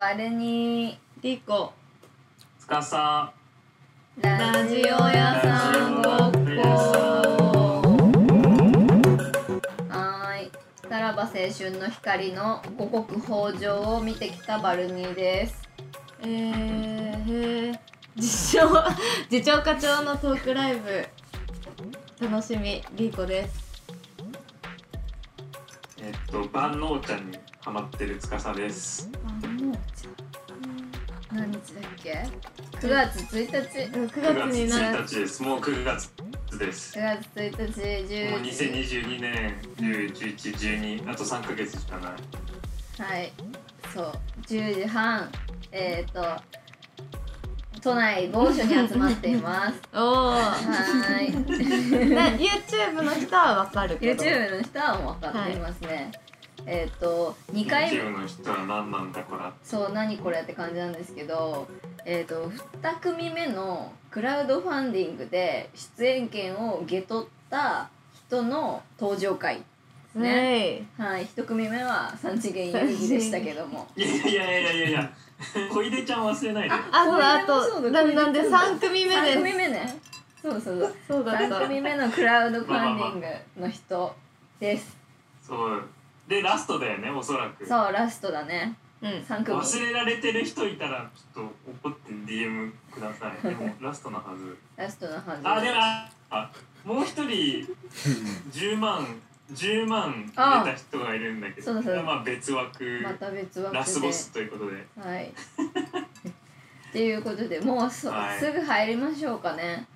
あれにリコ。つかさラジオ屋さんごっこ。はーい。さらば青春の光の五穀豊穣を見てきたバルニーです。えー、へー。次長 課長のトークライブ。楽しみリコです。えっと万能茶にハマってるつかさです何日だっけ？9月1日。うん9 9月月になる1日。ですもう9月です9月1日もう10時2022年101112あと3ヶ月しかない。はい。そう。10時半。えっ、ー、と都内某所に集まっています。おおはーい YouTube の人はわかるけど。YouTube の人はもう分かっていますね、えっ、と2回 YouTube の人は何なんだこらそう何これって感じなんですけどえっ、と2組目のクラウドファンディングで出演権を受け取った人の登場会ね。はい。1組目は三次元遊戯でしたけども。いやいやいやいやいや。小出ちゃん忘れないで。あそうだあとななんで3組目3組です。目ね。そうそうそう。そうだっ3た組目のクラウドファンディングの人です。そうでラストだよねおそらく。そうラストだね。うん。3組。忘れられてる人いたらちょっと怒って DM ください。でも ラストのはず。ラストのはず。あでもああもう一人10万10万あ。出た人がいるんだけどそうそう。まあ別枠、また別枠で。ラスボスということで。はい。っていうことでもうそ、はい。すぐ入りましょうかね。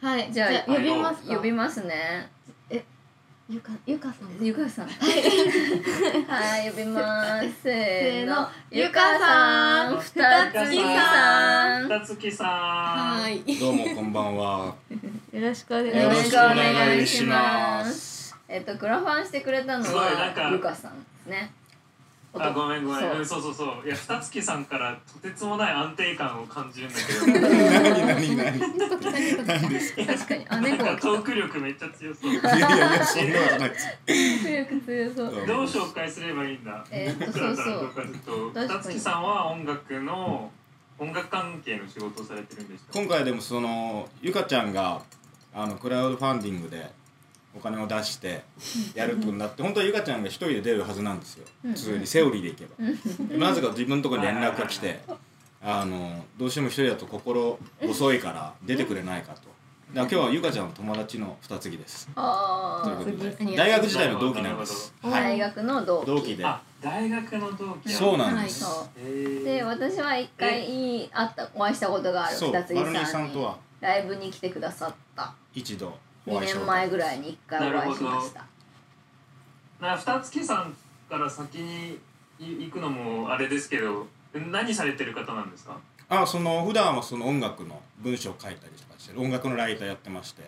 はい。じゃあ呼びますか。呼びますねゆかゆかさん。ゆかさん。はい呼びます。せーの。ゆかさん。ふたつきさん。ふたつきさん。はい。どうもこんばんは。よろしくお願いします。えっとクラファンしてくれたのはゆかさんですねあごめんごめん。そう。うんそうそうそう。いやふたつきさんからとてつもない安定感を感じるんだけど。何何何。何。ですか。確かに。あなん猫が来たかトーク力めっちゃ強そう。いやいやいやそんなことないです。強そう。どう紹介すればいいんだ？えーっとそうそうどうかちょっと。確かにふたつきさんは音楽の音楽関係の仕事をされてるんでした今回でもそのゆかちゃんがあのクラウドファンディングでお金を出してやるってなって本当はゆかちゃんが一人で出るはずなんですよ。うん。普通にセオリーでいけば。なぜか自分のところに連絡が来てあのどうしても一人だと心細いから出てくれないかと。だ今日はゆかちゃんの友達の二つぎです。大学時代の同期なんです。はい。大学の同期。同期で。あ大学の同期。そうなんはいですで私は一回会ったお会いしたことがある二つぎさんに。ライブに来てくださった。一度2お会いしたこと年前ぐらいに一回お会いしました。な二つきさんから先にい行くのもあれですけど何されてる方なんですか？あその普段はその音楽の文章を書いたりとかして音楽のライターやってまして。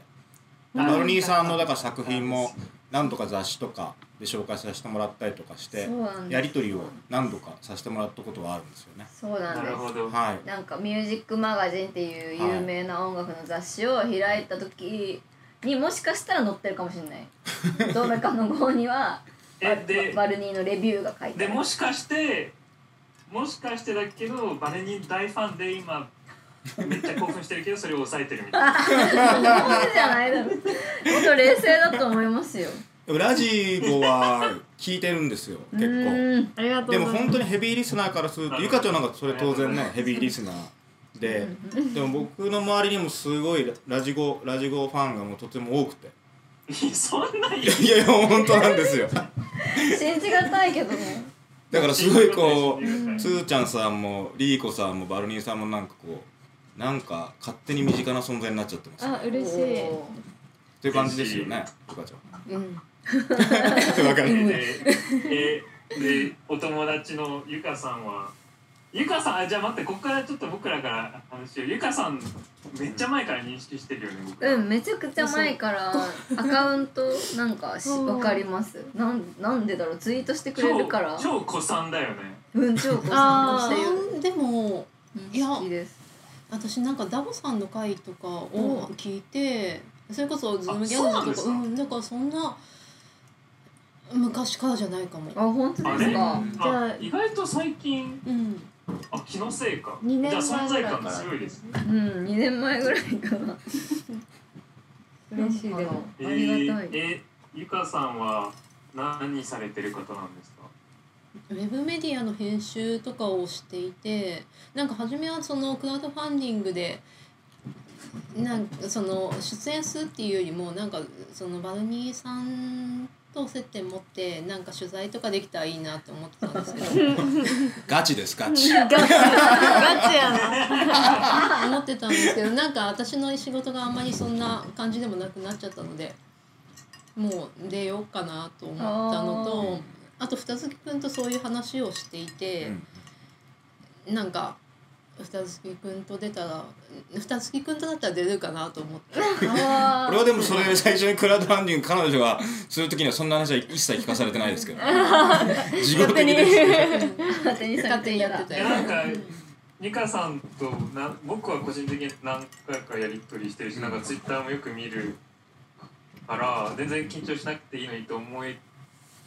あバルニーさんのだから作品も何度か雑誌とかで紹介させてもらったりとかしてやり取りを何度かさせてもらったことはあるんですよね。そうなんでなるほど、はい。なんか「ミュージックマガジン」っていう有名な音楽の雑誌を開いた時にもしかしたら載ってるかもしれない。どれかの号には えでバルニーのレビューが書いてである。もしかしてもしかしてだけどバレニー大ファンで今めっちゃ興奮してるけどそれを抑えてるみたいな。そうじゃないだろ。もっと冷静だと思いますよ。でもラジオは聞いてるんですよ 結構。うんありがとうでもございます。本当にヘビーリスナーからするとゆかちゃんなんかそれ当然ねヘビーリスナーででも僕の周りにもすごいラジゴラジゴファンがもうとても多くて。そんないいやいや本当なんですよ。信じがたいけどね。だからすごいこううんつーちゃんさんもリーコさんもバルニーさんもなんかこうなんか勝手に身近な存在になっちゃってます。っあ嬉しい。おていう感じですよねゆかちゃーうん。ん わかる。でえでお友達のゆかさんはゆかさんあじゃあ待ってここからちょっと僕らから話をゆかさんめっちゃ前から認識してるよねうん、めちゃくちゃ前からアカウントなんかしうん。わかります？なんなんでだろう？ツイートしてくれるから。超超子さんだよね。うん超こあーしてでもいや好きです。私なんかダボさんの回とかを聞いてそれこそズームギャそうなんですか？グとかうんだからそんな昔からじゃないかも。あ本当ですか？じゃああ意外と最近うん気のせいか。二年じゃあ存在感前ぐらいから強いですね。うん2年前ぐらいかな。嬉しいでも。ありがたい、えーえゆかさんは何されてる方なんですか？ウェブメディアの編集とかをしていてなんか初めはそのクラウドファンディングでなんかその出演するっていうよりもなんかそのバルニーさんと接点持ってなんか取材とかできたらいいなって思ってたんですけど。ガチですガチ。ガチ。ガチやな。思ってたんですけどなんか私の仕事があんまりそんな感じでもなくなっちゃったのでもう出ようかなと思ったのとあと二月くんとそういう話をしていて、なんか二月くんと出たら二月くんとだったら出るかなと思って。あ俺はでもそれ最初にクラウドファンディング彼女がする時にはそんな話は一切聞かされてないですけど。事業的です勝手に。さ勝手にやってたよ。いやなんかニカさんとな僕は個人的に何回かやり取りしてるしなんかツイッターもよく見るから全然緊張しなくていいのにと思い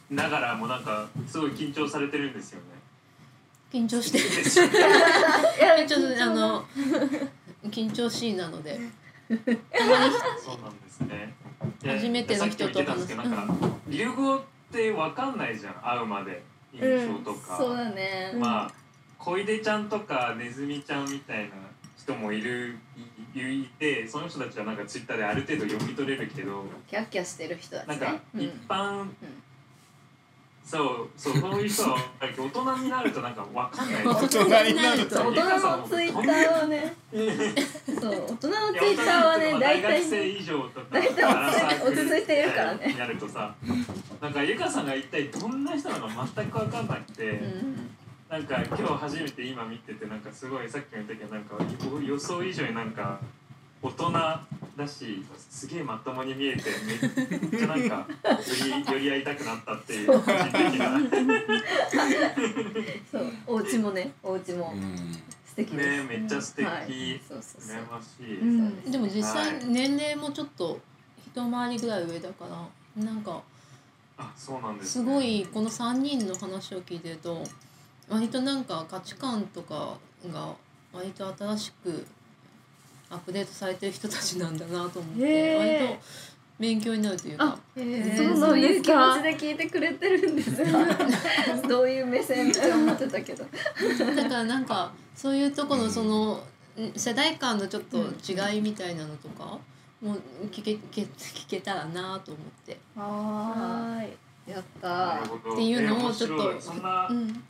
ながらもなんかすごい緊張されてるんですよね。緊張してる。ですよねいやちょっとあの緊張しいなので。そうなんですね。で初めての人とさっきも言ってたんですけどなんか流語ってわかんないじゃん会うまで印象とか。そうだね。まあ小出ちゃんとかネズミちゃんみたいな人もいるいいてその人たちはなんかツイッターである程度読み取れるけどキャッキャしてる人たちね。なんかうん。一般、そうそうそういう人は大人になるとなんかわかんない。大人になると大人のツイッターはねそう。大人のツイッターはね大体生以上とか大体落ち着いているからねになるとさ。なんかゆかさんが一体どんな人なのか全く分かんなくて、うんなんか今日初めて今見ててなんかすごいさっきも言ったけどなんか予想以上になんか大人だしすげえまともに見えてめっちゃなんかよりより会いたくなったっていう個人的な。ねそう。お家もねお家もうん素敵です。めっちゃ素敵、はい。そうそうそう。羨ましい、うん。でも実際はい。年齢もちょっと一回りぐらい上だからなんかあそうなんです、すごいこの3人の話を聞いてると割となんか価値観とかが割と新しくアップデートされてる人たちなんだなと思って割と勉強になるというか。あへー。そういう気持ちで聞いてくれてるんです かどういう目線って思ってたけど。だからなんかそういうとこのそのん世代間のちょっと違いみたいなのとかも聞け聞け聞けたらなと思って。はーい。やったっていうのをちょっとそんな、うん。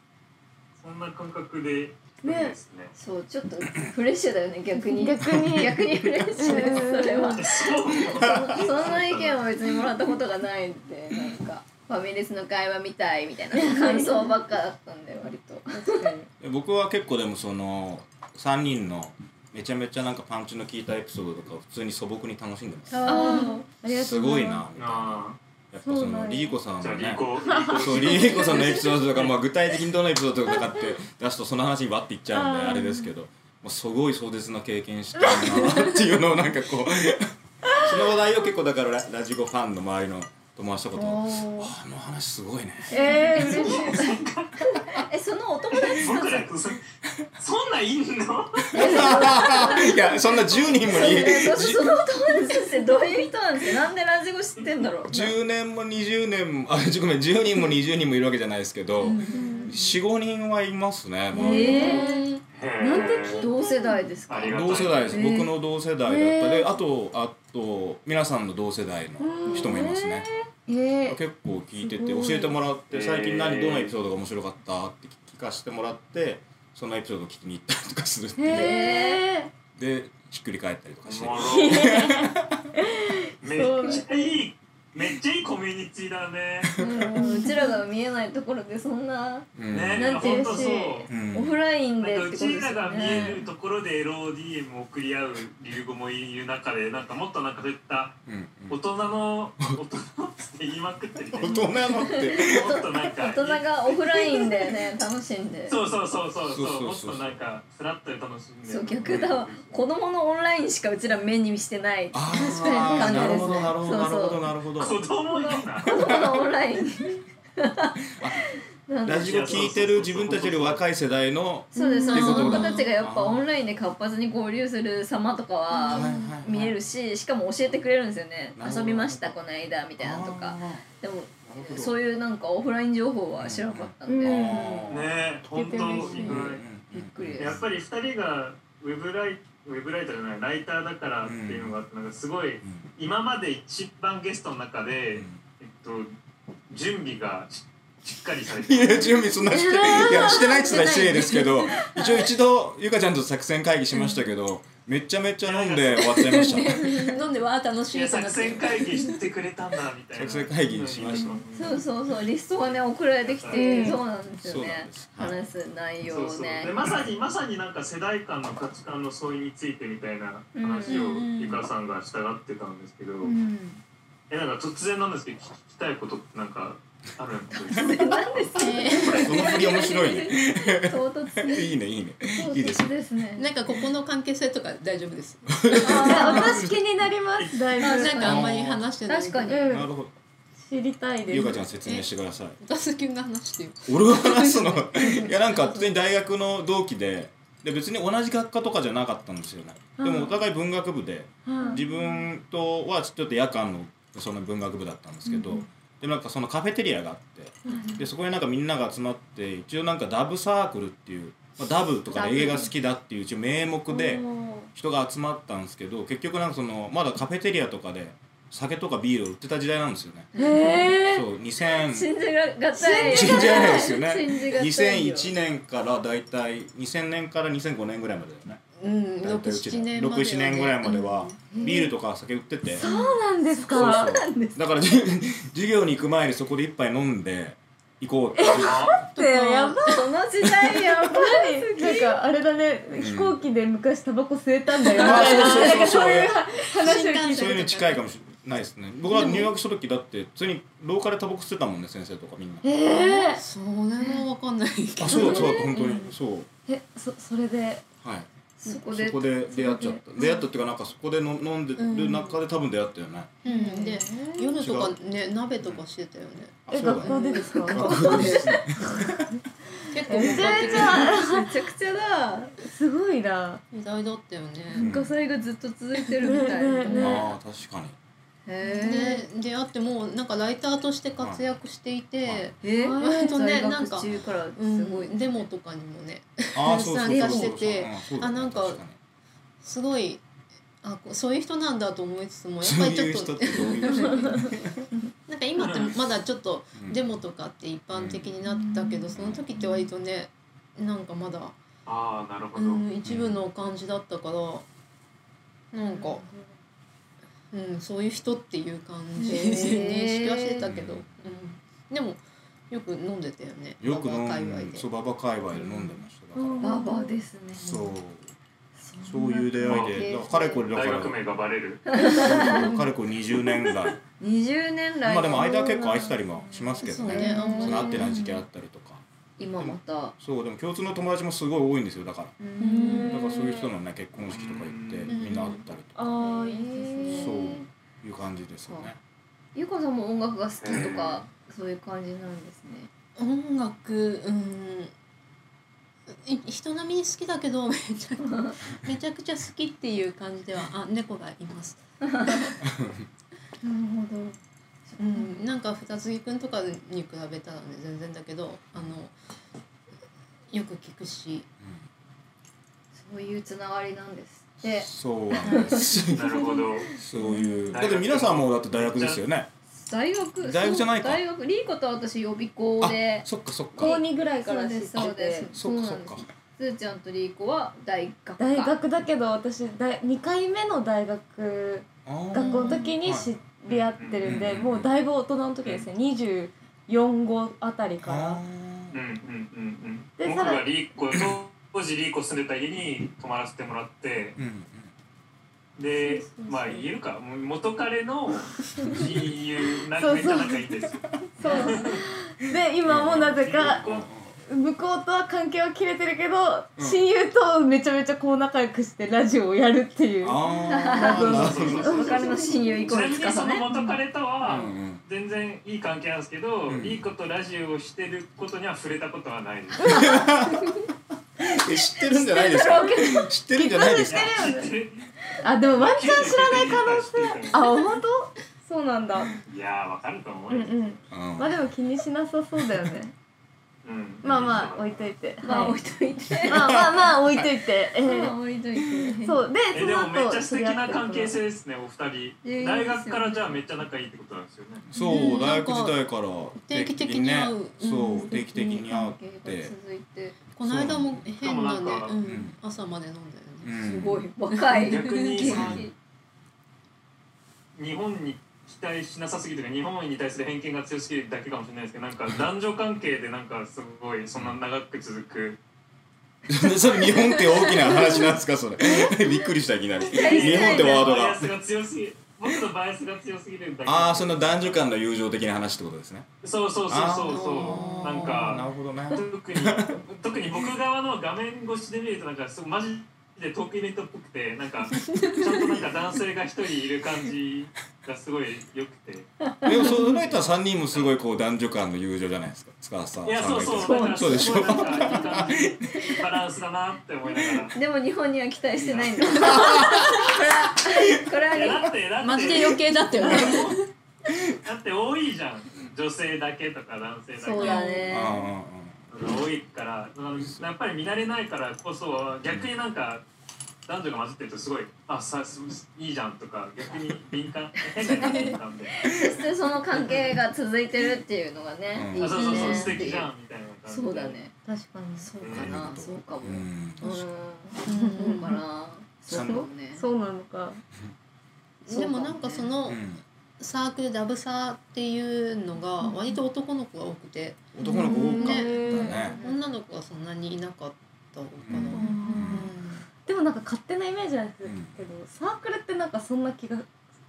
そんな感覚でね。そうちょっとフレッシュだよね逆に。逆に。逆にフレッシュですそれは。そう。そそんな意見を別にもらったことがないんでなんか。ファミレスの会話みたいみたいな感想ばっかだったんで割と。確かにで僕は結構でもその3人のめちゃめちゃなんかパンチの効いたエピソードとかを普通に素朴に楽しんでます。あー。ありがとすうございます。ごいなみたいな。あやっぱそのリーコさんのねそうリーコさんのエピソードとか、まあ、具体的にどのエピソードとかって出すとその話にわっていっちゃうんであれですけど、まあ、すごい壮絶な経験してるなっていうのをなんかこう その話題を結構だからララジコファンの周りの友達と。かとあの話すごいね。えー、嬉しい。えそのお友達とそそんなんいんの？いやそんな10人もいえそそのお友達ってどういう人なんですかなんでラジオ知ってんだろう。10年も20年もあごめん10人も20人もいるわけじゃないですけど45人はいますね、まあえなんで聞同世代ですか？同世代です、えー。僕の同世代だった。で、えー。あとあと皆さんの同世代の人もいますね、えー、結構聞いてて教えてもらってえー。最近何どのエピソードが面白かったって聞かせてもらってそのエピソードを聞きに行ったりとかするっていう。へでひっくり返ったりとかして。めっちゃいいめっちゃいいコミュニティだね。うんうちらが見えないところでそんなうん。ねなんていうしオフラインでってことですちらがよ見えるねところで LODM を送り合うリルゴもいる中でなんかもっとなんかそういった大人の大人って言いまくって大人のって。もっとなんか大人がオフラインでね楽しんで。そうそうそうそうもっとなんかスラッと楽しんで。そう逆だわ。子供のオンラインしかうちら目にしてない。あ確かに感じですね。ほどなるほどなるほどなるほど子供な。子供のオンライン。ラジオ聞いてる自分たちより若い世代のそうです、っていうことその子だたちがやっぱオンラインで活発に交流する様とかは見えるししかも教えてくれるんですよね。遊びましたこの間みたいなのとか。あでもそういうなんかオフライン情報は知らなかったんで、ね本当びっくりです。やっぱり2人がウェブライウェブライターじゃないライターだからっていうのがあってなんかすごい今まで一番ゲストの中で、えっと、準備がししっかりされていや準備そんなしていやしてないって言ったら失礼ですけど 一応一度ゆかちゃんと作戦会議しましたけどめちゃめちゃ飲んで終わっちゃいました 飲んでわあ楽しいやいって作戦会議してくれたんだみたいな。作戦会議しました。そうそうそうリストがね送られてきて、うん。そうなんですよね。話す内容そうそう。をねでまさにまさになんか世代間の価値観の相違についてみたいな話をうんゆかさんがしたがってたんですけど、うん。えなんか突然なんですけど聞きたいことってなんかあるんです何ですかえその振り面白いね唐突に。いいねいいね。唐いいです突ですね。ーなんかここの関係性とか大丈夫です。あ私気になります。だいぶ。あなんかあんまり話してない。確かに。うん。なるほど知りたいですゆかちゃん説明してください。ガスキュンが話してよ俺が話すの。いやなんか普通に大学の同期でで別に同じ学科とかじゃなかったんですよね。でもお互い文学部ではい自分とはちょっと夜間のその文学部だったんですけど、でなんかそのカフェテリアがあってでそこになんかみんなが集まって一応なんかダブサークルっていう、まあ、ダブとか映画好きだっていう一応名目で人が集まったんですけど結局なんかそのまだカフェテリアとかで酒とかビールを売ってた時代なんですよね。そう2000信じがたい。信じられないですよね。信じがたいよ。2001年からだいたい2000年から2005年ぐらいまでだよね。うん大体うち67年まではね。67年ぐらいまではビールとか酒売ってて、そうなんですそうかそうだからじ 授業に行く前にそこで一杯飲んで行こうって。ってやばその時代やばい。い なんかあれだね飛行機で昔タバコ吸えたんだよ。みあたいなそうそう。そうなんかそういう話を聞いそういうのた近いかもしれないですね。僕は入学した時だって普通に廊下でタバコ吸ってたもんね先生とかみんな。えそれもわかんないけど。あそうだそうだ本当に、うんそう。ー、えそそれで？はいそこでそこで出会っちゃった。出会ったっていうかなんかそこでの飲んでる中で多分出会ったよね、うん。で夜とかね鍋とかしてたよね。うだえ学校でですか？学校で結構めちゃめちゃ。ゃめちゃくちゃだ。すごいな。時代だったよね。うん。火災がずっと続いてるみたいな。ねあ確かにへで出会ってもうなんかライターとして活躍していて、はいええ割とね在なんかデモとかにもね参加しててあなんかすごいあそういう人なんだと思いつつもやっぱりちょっと なんか今ってまだちょっとうん。デモとかって一般的になったけど、うん。その時って割とねなんかまだ、ああなるほど、うん、一部の感じだったからなんか、うん、そういう人っていう感じで認識はしてたけど、うん、でもよく飲んでたよね。よく飲ババア界隈で。そうババ界隈で飲んでました。だババですね。そう。そういう出会いでだからかれこれだから。大学名がバレる。かれこれ20年ぐらい20年来。まあでも間は結構空いてたりもしますけどそうねねその会ってない時期あったりとか今また。そうでも共通の友達もすごい多いんですよだから。ううん。だからそういう人のね結婚式とか行ってうん。みんな会ったりとか。ああいいですね。そういう感じですよね。ゆかさんも音楽が好きとか そういう感じなんですね。音楽うん。い人並みに好きだけどめちゃ めちゃくちゃ好きっていう感じではあ猫がいます。なるほどうん、なんか二つ木くんとかに比べたらね全然だけどあのよく聞くしそういうつながりなんですでそうなんです。なるほど。そういう。だって皆さんもだって大学ですよね。大学大学じゃないか。大学リーコと私予備校あでそっかそっか。高2ぐらいから知っそうですそうでてす。そっかそっか。すーちゃんとリーコは大学か。大学だけど私大2回目の大学学校の時に知り合ってるんでうんもうだいぶ大人の時ですね。24号あたりから。あうんうんうんうん。で僕がリーコと当時リーコ住んでた家に泊まらせてもらって。ーうん。でまあ言えるか。元彼の親友な そうそう。めっちゃ仲いいんですよ。そう。で今もなぜか向こうとは関係は切れてるけど、うん。親友とめちゃめちゃこう仲良くしてラジオをやるっていうああなるほどそうそうそう別れの親友イコールつかさね元彼とは全然いい関係なんですけど、うん。いいことラジオをしてることには触れたことはないです。え知ってるんじゃないですか？知ってるんじゃないですか？あでもワンチャン知らない可能性。性あ本当？そうなんだ。いやーわかると思うよ。うんうん。うん。まあでも気にしなさそうだよね。うんまあまあ置いといて。まあはい。置いといて。まあまあまあ置いといて。えまあー置いといて。そう。でそえでもの後めっちゃ素敵な関係性ですねお二人。い大学からじゃあめっちゃ仲いいってことなんですよね。そう大学時代から定期的に会う。そううん定期的に会って。続いて。この間も変なね朝まで飲んだよね。うん。すごい若い。逆に日本に期待しなさすぎるとか日本に対する偏見が強すぎるだけかもしれないですけどなんか男女関係でなんかすごいそんな長く続く。それ日本って大きな話なんですかそれ？びっくりしたいきなり日本ってワードが僕のバイアスが強すぎるんだけ。どああその男女間の友情的な話ってことですね。そうそうそうそう。あそうなんなるかほどね。特に特に僕側の画面越しで見るとなんかすごいマジでトークイベントっぽくてなんかちゃんとなんか男性が一人いる感じがすごい良くて。でもその人は3人もすごいこう男女間の友情じゃないですか。塚さん。いやそうそう。そうでしょすごいなんかいい感じバランスだなって思いながら。でも日本には期待してないんだ。これはこれはいやだってだってマジで余計だったよねだって多いじゃん。女性だけとか男性だけ。そうだね。ああ多いからやっぱり見慣れないからこそ逆になんか男女が混じってるとすごいあさすいいじゃんとか逆に敏感そしてその関係が続いいてるっていうのがね、うん。いいあそうそうそうね素敵じゃんみたいな感じで。そうだね。確かにそうかな、うん。そうかもうん。そうかなそうそうなのかでもなん。かそのにうんサークルダブサーっていうのが割と男の子が多くて。男の子多かったね。ね。女の子はそんなにいなかったのかな、うん。でもなんか勝手なイメージなんですけど、サークルってなんかそんな気が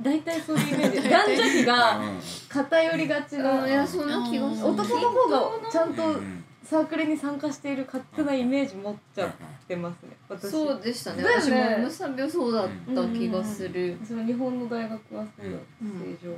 大体そういうイメージ。男女比が偏りがちな、うん。いやそんな気がする。男の方がちゃんとうんうんサークルに参加している勝手なイメージ持っちゃってますね。私。そうでしたね。だよね。私もムサビはそうだった気がする、その日本の大学はそうだ、うん。正常は。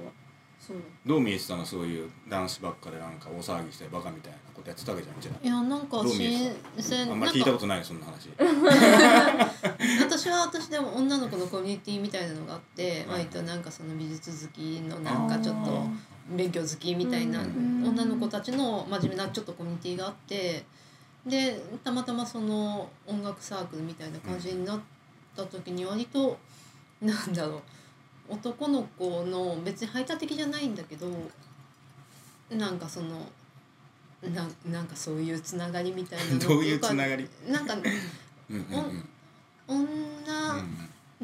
そうどう見えてたの？そういう男子ばっかでなんか大騒ぎしてバカみたいなことやってたわけじゃんじゃいやなんか新鮮。ああんまり聞いたことないそんな話。私は私でも女の子のコミュニティみたいなのがあってうん割となんかその美術好きのなんかちょっと勉強好きみたいなうん。女の子たちの真面目なちょっとコミュニティがあってでたまたまその音楽サークルみたいな感じになった時に割となんだろう男の子の別に排他的じゃないんだけどなんかそのななんかそういうつながりみたいなの どういうつながり？なんか女う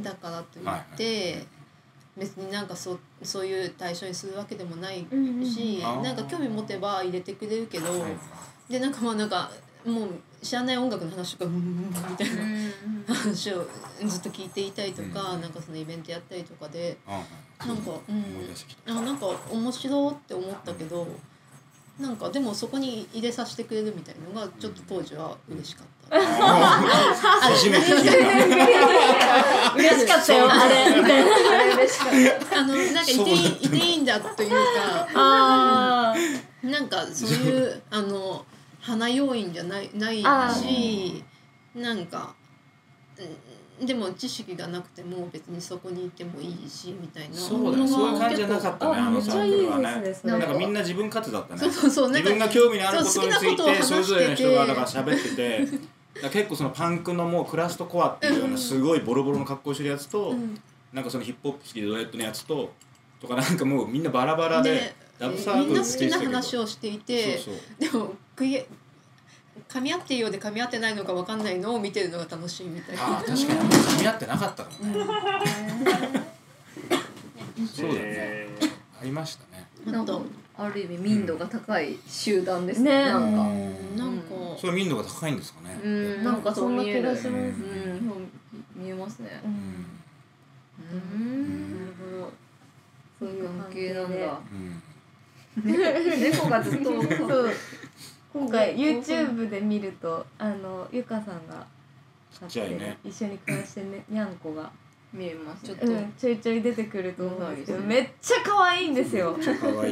んだからといって、別になんかそそういう対象にするわけでもないし、うんなんか興味持てば入れてくれるけど、はいでなんかまあなんかもう知らない音楽の話とか「うんうんうん」みたいな話をずっと聞いていたりとか、うんなんかそのイベントやったりとかであはいなんか、うん。あなんか面白って思ったけど。なんかでもそこに入れさせてくれるみたいのがちょっと当時は嬉しかった。初めて聞いた。嬉しかったよ。あれみた。いなあれ嬉しかった。あのなんかいていいいていいんだというかあなんかそういうあの花要因じゃないないあしなんかうんでも知識がなくても別にそこにいてもいいしみたいな。そうだね。そういう感じじゃなかったねあのサークルはね。そなんかみんな自分勝手だったね。そうそうそう。なんか自分が興味のあることにつそう好きなことをいて話してて。それぞれの人がだから喋ってて結構そのパンクのもうクラストコアっていうようなすごいボロボロの格好してるやつと、うん。なんかそのヒップホップ好きでドレッドのやつととかなんかもうみんなバラバラででダブサークルみんな好きな話をしていてそうそうでも食い噛み合っているようで噛み合ってないのかわかんないのを見てるのが楽しいみたいな。ああ確かに。噛み合ってなかったか。もね、そうだね。えありましたね。なんかある意味民度が高い集団ですね。ね。なんか。なんか。それ民度が高いんですかね、うん。なんかそんな気がします。ううんん。そう見えますね。ううん。うん。なるほど。そういう関係なんだ。うん。猫がずっとそう。今回 YouTube で見るとあのゆかさんが飼ってるちっちゃいね。一緒に暮らしてねにゃんこが、見えますちょっとうん、ちょいちょい出てくると思うんですけどめっちゃ可愛いんですよ。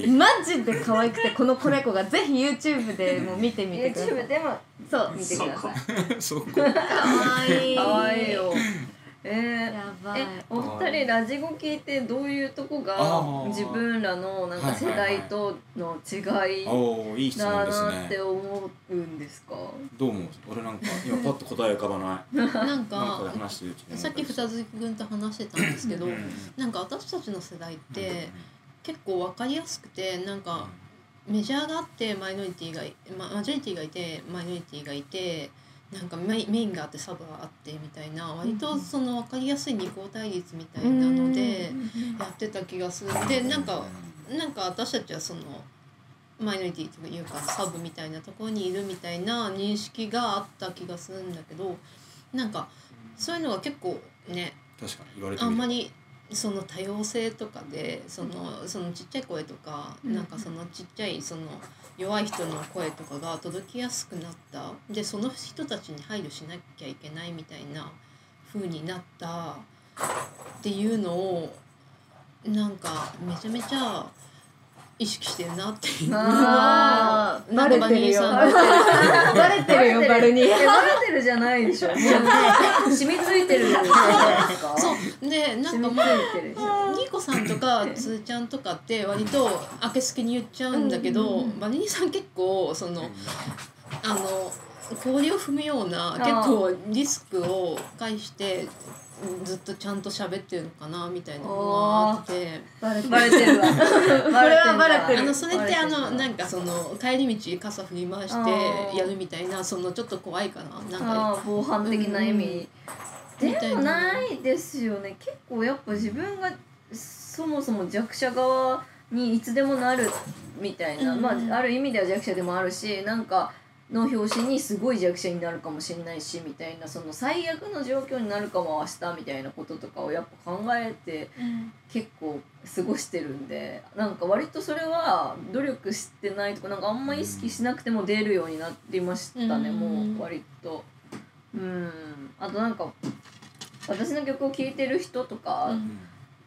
マジで可愛くてこの子猫がぜひ YouTube でも見てみてくださ YouTube いでもそう。見てください。可愛い。可愛いよえーやばい。えお二人ラジゴ聞いてどういうとこが自分らのなんか世代との違いだなってね思うんですか？どう思う俺なんか？今パッと答え浮かばない。な んなんかさっき二月君と話してたんですけどうん。なんか私たちの世代って結構分かりやすくてなんかメジャーがあってマイノリティがいまマジョリティがいてマイノリティがいてなんかメインメインがあってサブがあってみたいな割とその分かりやすい二項対立みたいなのでやってた気がする。でなんかなんか私たちはそのマイノリティというかサブみたいなところにいるみたいな認識があった気がするんだけどなんかそういうのが結構ね確かに言われてあんまりその多様性とかでそのそのちっちゃい声とか、うん。なんかそのちっちゃいその弱い人の声とかが届きやすくなった。でその人たちに配慮しなきゃいけないみたいな風になったっていうのをなんかめちゃめちゃ意識してるなっていう。のはバレてるよ。バレて。るよバルニー。えバレてるじゃないでしょ。染みついてる そう。でなんかもうニコさんとかつーちゃんとかって割と明けすけに言っちゃうんだけど、バニーさん結構そのあの氷を踏むような結構リスクを介してずっとちゃんと喋ってるのかなみたいなのがあって。バレてるわ。これはバレてるあのそれってあのなんかその帰り道傘振り回してやるみたいなそのちょっと怖いかな。なんか防犯的な意味、うんでもないですよね。結構やっぱ自分がそもそも弱者側にいつでもなるみたいな、うん。まあある意味では弱者でもあるしなんかの表紙にすごい弱者になるかもしれないしみたいなその最悪の状況になるかも明日みたいなこととかをやっぱ考えて結構過ごしてるんでなんか割とそれは努力してないとかなんかあんま意識しなくても出るようになりましたね、うん。もう割と。うん。あとなんか私の曲を聴いてる人とか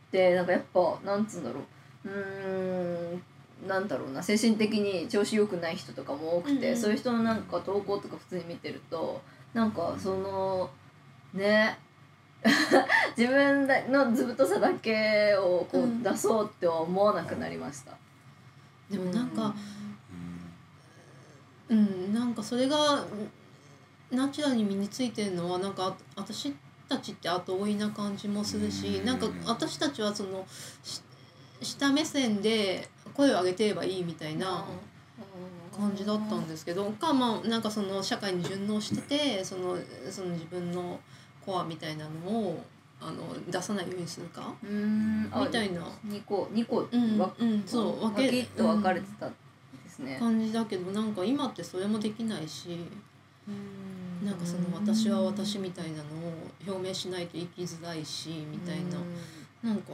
ってなんかやっぱなんつうんだろう。うーんなんだろうな精神的に調子良くない人とかも多くて、うんうん。そういう人のなんか投稿とか普通に見てるとなんかそのね 自分の図太さだけをこううん出そうっては思わなくなりました。でもなんかうん。うんなんかそれがうんナチュラルに身についてるのはなんかあ私たちって後追いな感じもするしうん。なんか私たちはそのし下目線で声を上げてればいいみたいな感じだったんですけどかまあなんかその社会に順応しててそのその自分のコアみたいなのをあの出さないようにするかみたいな。2個2個うんわうんそう分けと分かれてたんですね。感じだけどなんか今ってそれもできないし。なんかその私は私みたいなのを表明しないと生きづらいしみたいな。なんか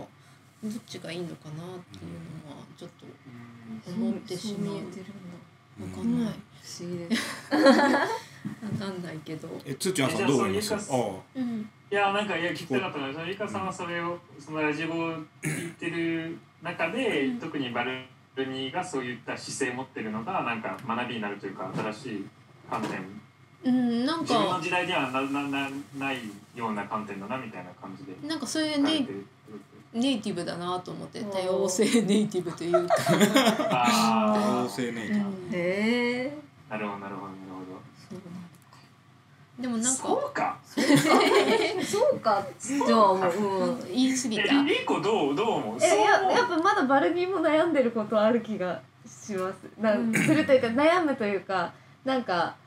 どっちがいいのかなっていうのはちょっと思ってしまう。わかんない。不思議で。す。わかんないけど。えつーちゃんさんどう思います？えじゃあそのあうん。いやなんかいや聞きたかったのはそのリカさんはそれをそのラジオを聞いてる中で、うん。特にバルニーがそういった姿勢を持ってるのがなんか学びになるというか新しい観点。うんなん自分のか時代ではなななないような観点だなみたいな感じで。なんかそういう書かれネイティブだなと思って多様性ネイティブというか、ああ性ネイティうん。へえ。あなるほどなるほどなるそう。でもなんかそうか。そうか。じゃあもう、うん、言い過ぎえたリコどうどう思う？えそうややっぱまだバルニーも悩んでることある気がします。なんするというか悩むというかなんか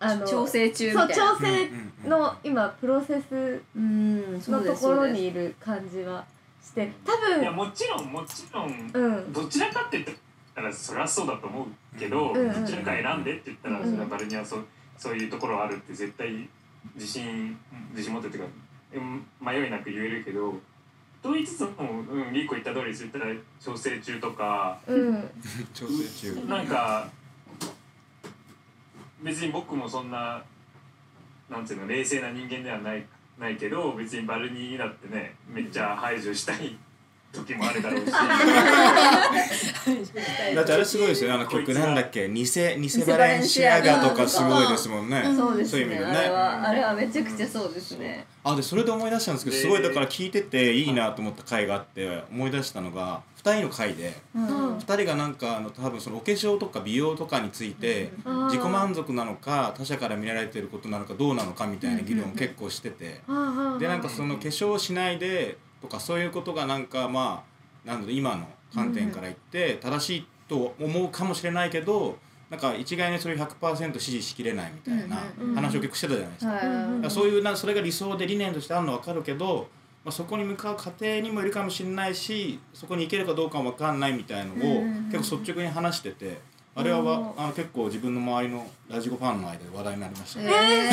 あの調整中みそうたいな。調整の今プロセスうん、そのところにいる感じはして多いや分もちろんもちろんうん。どちらかって言ったらそりゃそうだと思うけど、うんうんどちらか選んでって言ったら、うんそれはバルニはそうそういうところあるって絶対自信自信持ってっていうかうん迷いなく言えるけどと言いつつも、うん、リーコ言った通りそういったら調整中とかうん。調整中。なんか別に僕もそんななんていうの冷静な人間ではないないけど別にバルニーだってねめっちゃ排除したい時もあるだろうし。だってあれすごいですよね。あの曲なんだっけ？偽偽バレンシアガとかすごいですもんね。そうですそういう意味でね。ねあれはあれはめちゃくちゃそうですね。あでそれで思い出したんですけどすごいだから聞いてていいなと思った回があって思い出したのが2人の回でうん。2人がなんかあの多分そのお化粧とか美容とかについてうん。自己満足なのか他者から見られてることなのかどうなのかみたいな議論を結構してて。でなんかその化粧しないでとかそういうことがなんかまあなんだろう今の観点から言って正しいと思うかもしれないけどなんか一概にそれを100%支持しきれないみたいなうん話を結構してたじゃないですか。そういうなそれが理想で理念としてあるのは分かるけど、まあ、そこに向かう過程にもいるかもしれないしそこに行けるかどうかも分かんないみたいのをうん結構率直に話しててあれはわあの結構自分の周りのラジコファンの間で話題になりましたね。え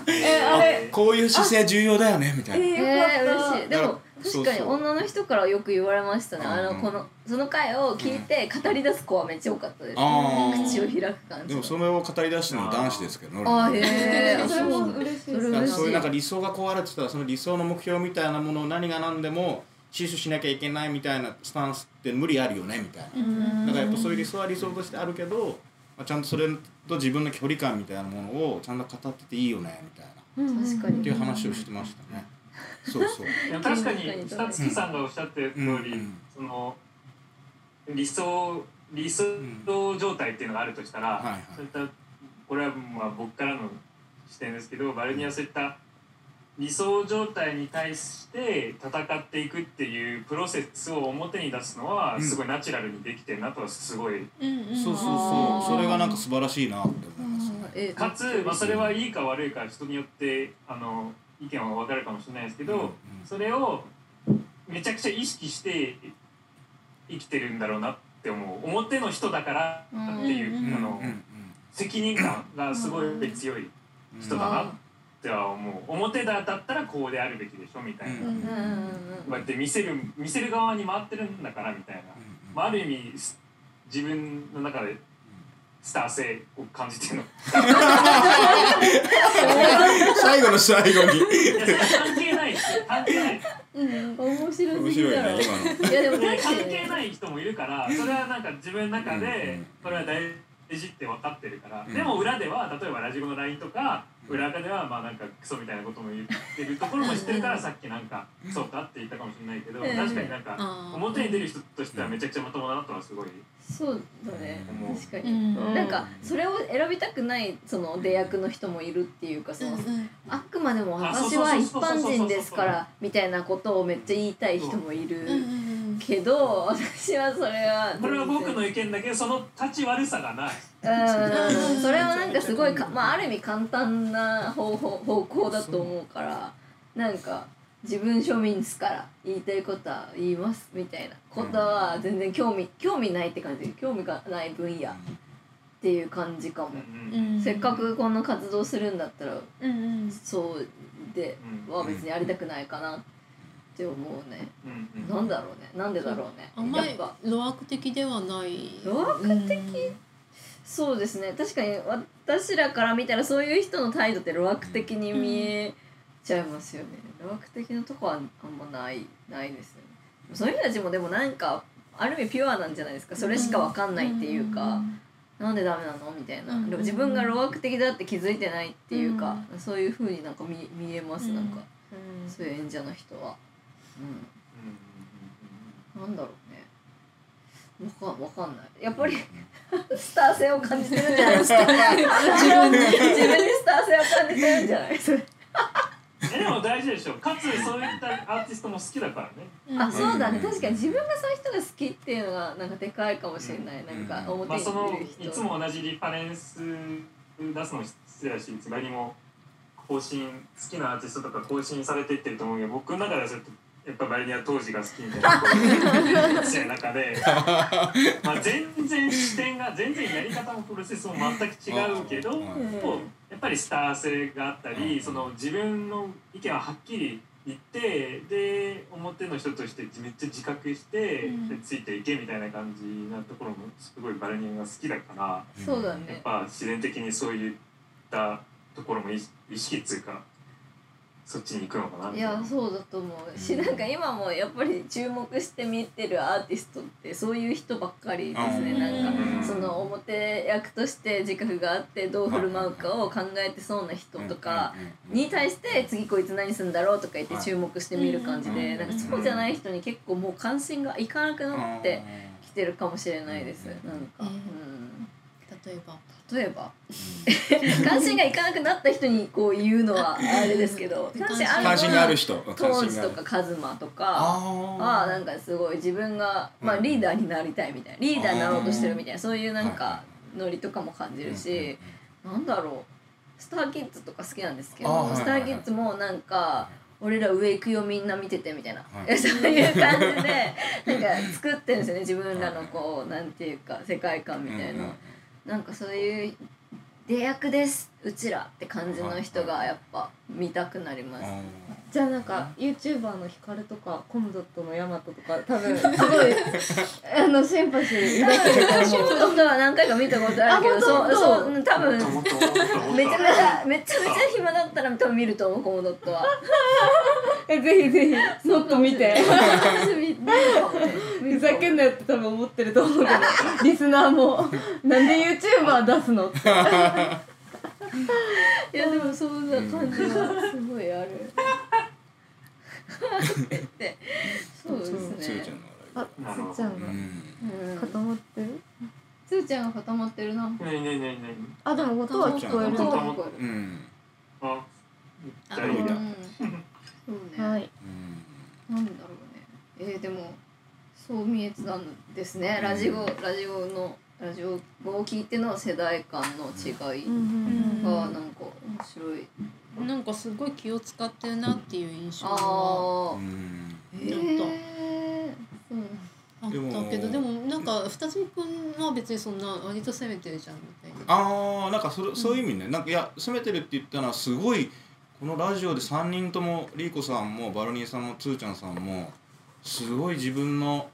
ーえ あれこういう姿勢重要だよねみたいな。ええー、嬉しい。でも確かに女の人からよく言われましたね。あうん。のこのその回を聞いて語り出す子はめっちゃ多かったです口を開く感じでもそれを語り出してるのは男子ですけどね。あーへえそれも嬉しいそういうなんか理想が壊れてたらその理想の目標みたいなものを何が何でも死守しなきゃいけないみたいなスタンスって無理あるよねみたいな。だからやっぱそういう理想は理想としてあるけど、まあ、ちゃんとそれと自分の距離感みたいなものをちゃんと語ってていいよねみたいな。確かに。っていう話をしてましたね。そうそう。でも確かに二月さんがおっしゃってる通り、うん。その理想理想状態っていうのがあるとしたら、はいはい。そういったこれはまあ僕からの視点ですけどバルニーはそういった理想状態に対して戦っていくっていうプロセスを表に出すのはうん。すごいナチュラルにできてるなとはすごい、うんうん。そうそうそう。それがなんか素晴らしいなって思いますね。えーかつ、まあ、それはいいか悪いか人によってあの意見は分かるかもしれないですけど、うんそれをめちゃくちゃ意識して生きてるんだろうなって思う。表の人だからっていう、うんあの責任感がすごい強い人だなっては思う。表だだったらこうであるべきでしょみたいな、こうやって見せる見せる側に回ってるんだからみたいな、まあ、ある意味す自分の中でスター性を感じてるの。最後の最後に。関係ないです関係ない。面白すぎ面白いだろね。今の。いやでも関係ない人もいるからそれはなんか自分の中うんうでん。これは大事って分かってるから、うん。でも裏では例えばラジコの LINE とか裏垢ではまあなんかクソみたいなことも言ってるところも知ってるからさっきなんかそうかって言ったかもしれないけどうん。確かになんか表に出る人としてはめちゃくちゃまともだなとはすごいそうだね。確かに、うん。なんかそれを選びたくないその出役の人もいるっていうかその、あくまでも私は一般人ですからみたいなことをめっちゃ言いたい人もいるけど私はそれはこれは僕の意見だけどその立ち悪さがない。うんそれはなんかすごいか、まあ、ある意味簡単な方法方向だと思うからなんか自分庶民ですから言いたいことは言いますみたいな。ことは全然興味興味ないって感じ。興味がない分野っていう感じかも、うん。うんせっかくこんな活動するんだったらうんうん。そうでうんは別にやりたくないかな。って思うね、うんうん。なんだろうね。なんでだろうね。あんまりやっぱ。路悪的ではない。路悪的？そうですね。確かに私らから見たらそういう人の態度って路悪的に見えちゃいますよね。路悪的なとこはあんまないないですよね。そういう人たちもでもなんかある意味ピュアなんじゃないですか。それしかわかんないっていうか、なんでダメなの？みたいな、うん。でも自分が路悪的だって気づいてないっていうか、そういうふうになんか見見えます、なんか。そういう演者の人はうん。なんだろうね。わかわかんない。やっぱりスター性を感じてるんじゃない？ですか自分に。自分にスター性を感じてるんじゃない？それ。えでも大事でしょ。かつそういったアーティストも好きだからね。あそうだね。うん確かに自分がそういう人が好きっていうのがなんかでかいかもしれない、なんか表にまあその出る人、いつも同じリファレンス出すの失礼だしいつまにも更新好きなアーティストとか更新されていってると思うけど僕の中ではちょっとやっぱバリニア当時が好きみたいな。人 の中で、まあ、全然視点が全然やり方もプロセスも全く違うけど、うん。やっぱりスター性があったり、その自分の意見ははっきり行ってで表の人としてめっちゃ自覚して、うん。でついていけみたいな感じなところもすごいバルニーが好きだからやっそうだね。ぱ自然的にそういったところも意識意識っつうかそっちに行くのかなみいたいな。やそうだと思う。しなんか今もやっぱり注目して見てるアーティストってそういう人ばっかりですね。うん。なんかうん。その表役として自覚があってどう振る舞うかを考えてそうな人とかに対して次こいつ何するんだろうとか言って注目して見る感じうんでなんかそうじゃない人に結構もう関心がいかなくなってきてるかもしれないです。なんか、うん、例えば。例えば。関心がいかなくなった人にこう言うのはあれですけど関心ある関心がある人。トーンズとかカズマとかあはなんかすごい自分が、まあ、うん。リーダーになりたいみたいなリーダーになろうとしてるみたいなそういうなんかノリとかも感じるし、なんだろう。スターキッズとか好きなんですけど、あーはいはいスターキッズもなんか俺ら上行くよみんな見ててみたいな、はい。そういう感じでなんか作ってるんですよね。自分らのこうなんていうか世界観みたいな、なんかそういう出役ですうちらって感じの人がやっぱ。見たくなります。じゃあなんか YouTuber のヒカルとかコムドットのヤマトとか多分 すごいあのシンパシー。抱けると思うー。トは何回か見たことあるけどあそうそううん多分めちゃめちゃめちゃめちゃ暇だったら多分見ると思うコモドットは。えぜひぜひもっと見てふふざけんなよって多分思ってると思うけどリスナー。もなんで YouTuber 出すのっていやでもそんな感じがすごいある。でそうですつーちゃね。んのあつーちゃんが固まってる？つーちゃんが固まってるな。ねえねえねえねえあでも音は聞こえる音音は聞こえる。うんああ大丈夫だうんそうね。はいうんなんだろうね。えー、でもそう見えてたんですね。ラジオラジオのラジオを聞いての世代間の違いがなんか面白い。なんかすごい気を使ってるなっていう印象がああ。うんええそうあったけどでもなんか二つくんは別にそんな割と攻めてるじゃんみたいな。ああなんかそれそういう意味ね。なんかいや攻めてるって言ったのはすごいこのラジオで3人ともリーコさんもバルニーさんもつーちゃんさんもすごい自分の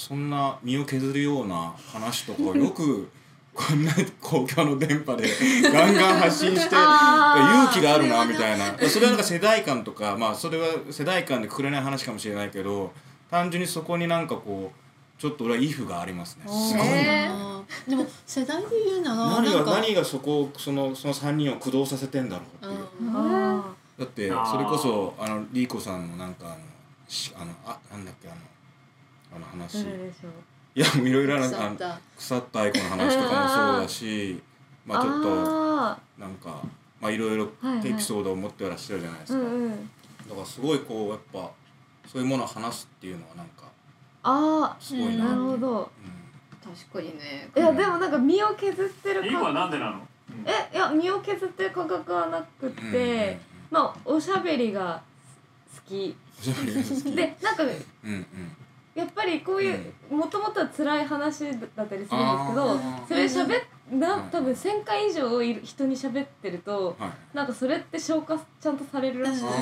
そんな身を削るような話とかをよく こんな公共の電波で ガンガン発信して勇気があるなみたいな。それはなんか世代間とかまあそれは世代間でくくれない話かもしれないけど単純にそこになんかこうちょっと俺はイフがありますね。すごいえー。あーでも世代で言うなら何がなんか何がそこをそのその3人を駆動させてんだろうっていう。うんあだってそれこそあのリーコさんのなんかあのしあのあなんだっけあのあの話。いやもういろいろあるあの腐った。腐ったアイコの話とかもそうだしまあちょっとあなんかまあいろい。ろエピソードを持ってらっしゃるじゃないですか、んうん。だからすごいこうやっぱそういうものを話すっていうのはなんかあすごいな、あなるう。んほど。確かにね。いやでもなんか身を削ってるリーコはなん覚でなの？えいや身を削ってる感覚はなくうんうんて、まあおしゃべりが好き。おしゃべりが好き。でなんかうんうんやっぱりこういうもともとは辛い話だったりするんですけどそれ喋っなうん。多分1,000回以上いる人に喋ってるとはい。なんかそれって消化ちゃんとされるらしい。けない。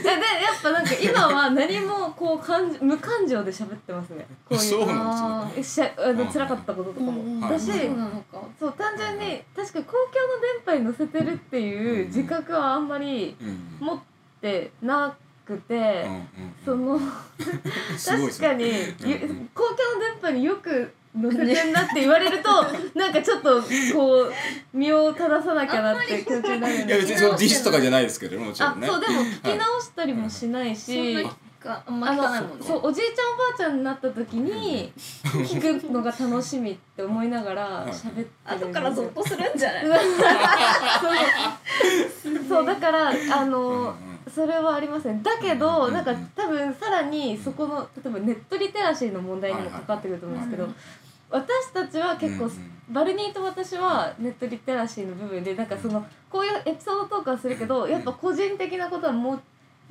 えでやっぱなんか今は何もこう感じ無感情で喋ってますねこういうそうなんえしゃあの辛かったこととかも、うんうんだし、はいそうなのか。そう単純に確かに公共の電波に乗せてるっていう自覚はあんまりうんうん持ってなくて、うんうんその 確かに、ゆ公共の電波によく乗せてんなって言われると なんかちょっとこう身を正さなきゃなって気持ちになるんいや別にそのディスとかじゃないですけどもちろんね。あそうでも聞き直したりもしないし、なかあんまあ聞かないもんそうおじいちゃんおばあちゃんになった時に聞くのが楽しみって思いながら喋ってる後からゾッとするんじゃない？そうそうだからあの、うんうんそれはありますねだけど、うんなんか多分さらにそこの例えばネットリテラシーの問題にもかかってくると思うんですけど、うん私たちは結構、バルニーと私はネットリテラシーの部分でなんかそのこういうエピソードトークはするけどやっぱ個人的なことはもう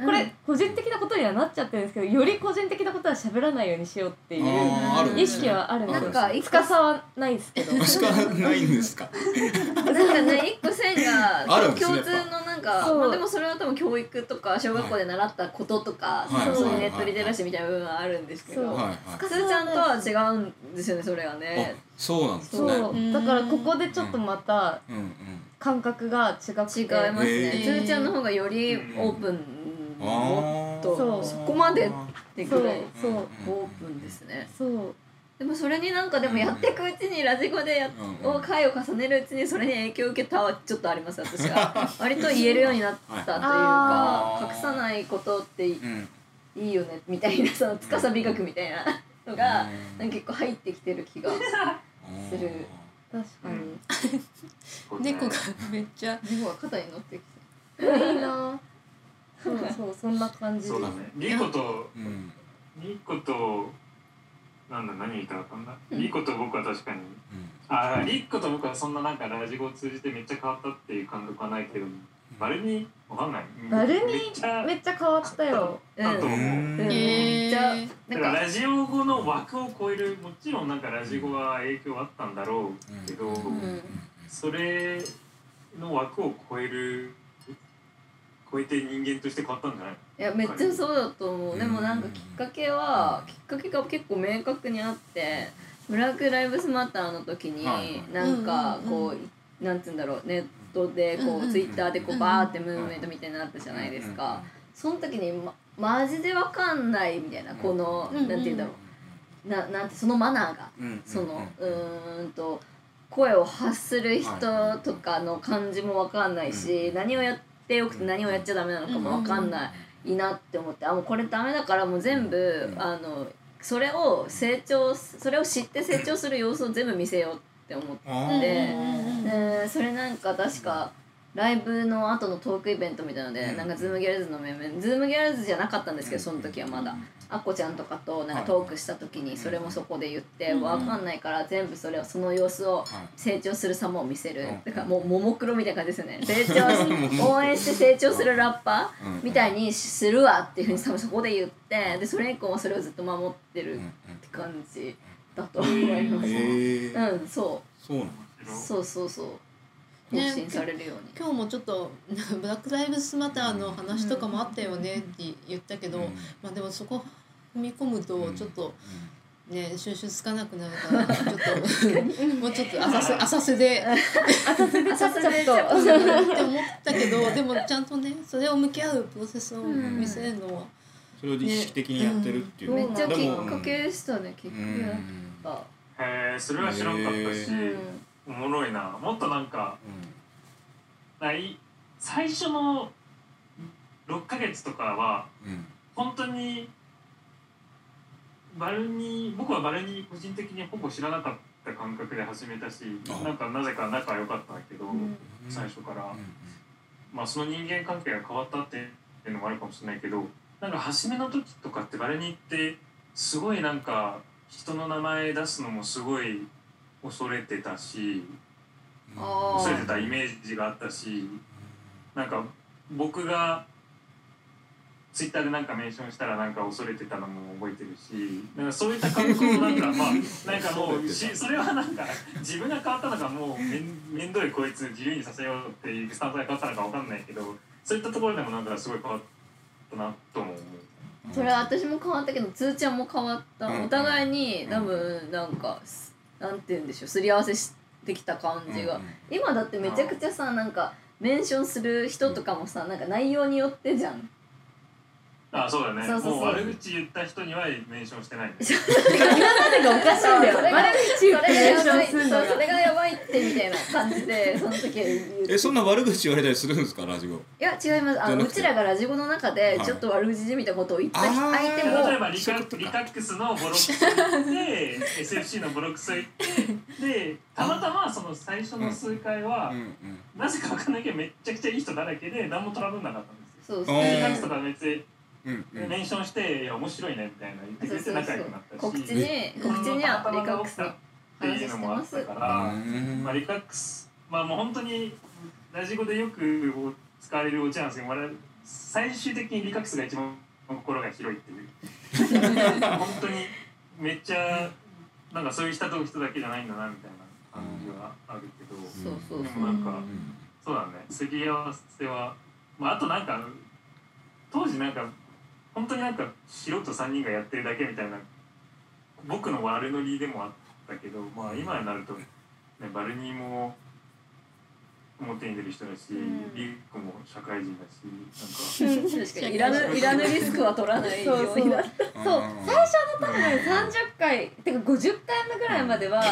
これ個人的なことにはなっちゃってるんですけどより個人的なことは喋らないようにしようっていう意識はあるんですよ。なんか一個司はないですけど。しかないんですか？なんかね一個線が共通のなんかまあ、でもそれは多分教育とか小学校で習ったこととか、はい。そういうはいネットリテラシーみたいな部分はあるんですけど、はいはいすーちゃんとは違うんですよねそれはあね。そうなんですそう。ねうん。だからここでちょっとまたうんうん感覚が違くて。違いますね。へつー。ーちゃんの方がよりオープン、あもっと。そう。そこまでってぐらい。そう。オープンですね。そう。でもそれになんかでもやっていくうちにラジコでやっうん。を回を重ねるうちにそれに影響を受けたはちょっとあります私は。割と言えるようになったというかあ隠さないことっていうんいいよねみたいなその司美学みたいな。のがうん。なんか結構入ってきてる気がする。確かに。猫がめっちゃ猫が肩に乗ってきて。いいなそうそうそんな感じそうだね。リコとうんリコとなんだ何言いたかったんだうん。リコと僕は確かに。あリコと僕はそんななんかラジコを通じてめっちゃ変わったっていう感覚はないけどバルニーわかんない。バルニーめっちゃめっちゃ変わったよ。だと思う、うん。へめっちゃラジオ語の枠を超えるもちろんなんか。ラジ語は影響あったんだろうけど、んそれの枠を超える超えて人間として変わったんじゃない？いやめっちゃそうだと思う。でもなんかきっかけはきっかけが結構明確にあって「ブラック・ライブスマター」の時にはいなんかこうなんつうんだろうネットでこうツイッターでこううんバーってムーブメントみたいになったじゃないですか。その時にまマジでわかんないみたいなこのなんて言うんだろう。ななんてそのマナーが。うんそのうーんと声を発する人とかの感じもわかんないし何をやってよくて何をやっちゃダメなのかもわかんないなって思ってあもうこれダメだからもう全部あのそれを成長それを知って成長する様子を全部見せようって思って。でそれなんか確かライブの後のトークイベントみたいなので、うん。なんか Zoomgalsの面々 Zoomgals じゃなかったんですけどその時はまだ、あっこちゃんとかとなんかトークした時にそれもそこで言って、うん。わかんないから全部それをその様子をはい。成長する様を見せる、うん。だからもうももクロみたいな感じですよね。成長し 応援して成長するラッパうん。ーみたいにするわっていうふうに多分そこで言ってでそれ以降はそれをずっと守ってるって感じだと思います、うんそう。そうそうそう更ね新されるように、今日もちょっとブラック・ライブスマターの話とかもあったよねって言ったけど、うん。まあでもそこ踏み込むとちょっとうね収集つかなくなるからちょっともうちょっと浅瀬浅瀬で。浅瀬でちゃっちゃっ浅瀬でとって思ったけどでもちゃんとねそれを向き合うプロセスをうん見せるのは、それを意識的にやってるっていう。めっちゃきっかけでしたねきっかうん。けだったへえそれは知らんかったし、うんおもろいな。もっとなんかない最初の6ヶ月とかはうん。うん本当にバルニー僕はバルニー個人的にほぼ知らなかった感覚で始めたしあ。なんかなぜか仲良かったんだけど、ん。最初から、うん。まあその人間関係が変わったっていうのもあるかもしれないけどなんか初めの時とかってバルニーってすごいなんか人の名前出すのもすごい恐れてたしあ恐れてたイメージがあったしなんか僕がツイッターでなんかメンションしたらなんか恐れてたのも覚えてるしなんかそういった感覚もなんかまあなんかもうしそれはなんか自分が変わったのかもうめんめんどいこいつ自由にさせようっていうスタンスが変わったのかわかんないけどそういったところでもなんかすごい変わったなとも思う。それは私も変わったけどつーちゃんも変わった、うん。お互いに多分なんかすなんて言うんでしょうすり合わせしてきた感じが、今だってめちゃくちゃさなんかメンションする人とかもさなんか内容によってじゃんあそうだね。そうそうそう。もう悪口言った人にはメンションしてない おかしいんだよ。それが悪口言ってメンションそれがやばいするの。がそう。それがやばいってみたいな感じでその時は言う。えそんな悪口言われたりするんですかラジオいや違います。あのうちらがラジオの中ではい。ちょっと悪口じみたことを言った相手も。例えばリカリカックスのボロクソ行って SFC のボロクソ行って でたまたまその最初の数回は、うんうん。なぜかわかんないけどめっちゃくちゃいい人だらけで何もトラブんなかったんですよ。そうそうあー。リカックスとか別にうんうん。メンションして「いや面白いね」みたいな言ってくれて仲良くなったし。告知に告知にはリカックスのっていうのもあったから、うんまあ、リカックスまあもう本当にラジコでよく使われるオチなんですけど我々最終的にリカックスが一番心が広いっていう。本当にめっちゃなんかそういう人と人だけじゃないんだなみたいな感じはあるけど、そうそうそう。でもなんかそうだねすり合わせは、まあ、あとなんか当時なんか本当になんか素人3人がやってるだけみたいな僕の悪ノリでもあったけどまあ今になると、ね、バルニーも表に出る人だし、ん。リュックも社会人だしなんか。いらぬいらぬリスクは取らないように。なったそう。最初の多分30回てか50回目ぐらいまでは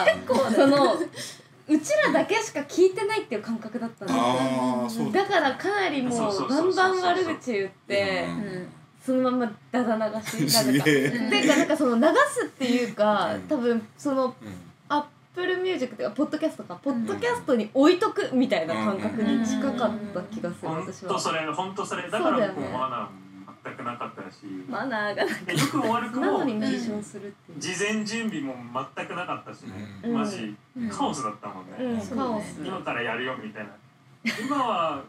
そのうちらだけしか聞いてないっていう感覚だったんですよ。ああそうだからかなりもそう。バンバン悪口言ってうん。うんそのままダダ流しな ていうかなんかその流すっていうかうん。多分そのうん。アップルミュージックっていうかポッドキャストかポッドキャストに置いとくみたいな感覚に近かった気がする本私は。当。それ本当それ。だから僕もマナーも全くなかったし、マナーがで良くも悪くなも。事前準備も全くなかったしね、うん。マジうん。カオスだったもんね。今からやるよみたいな。今は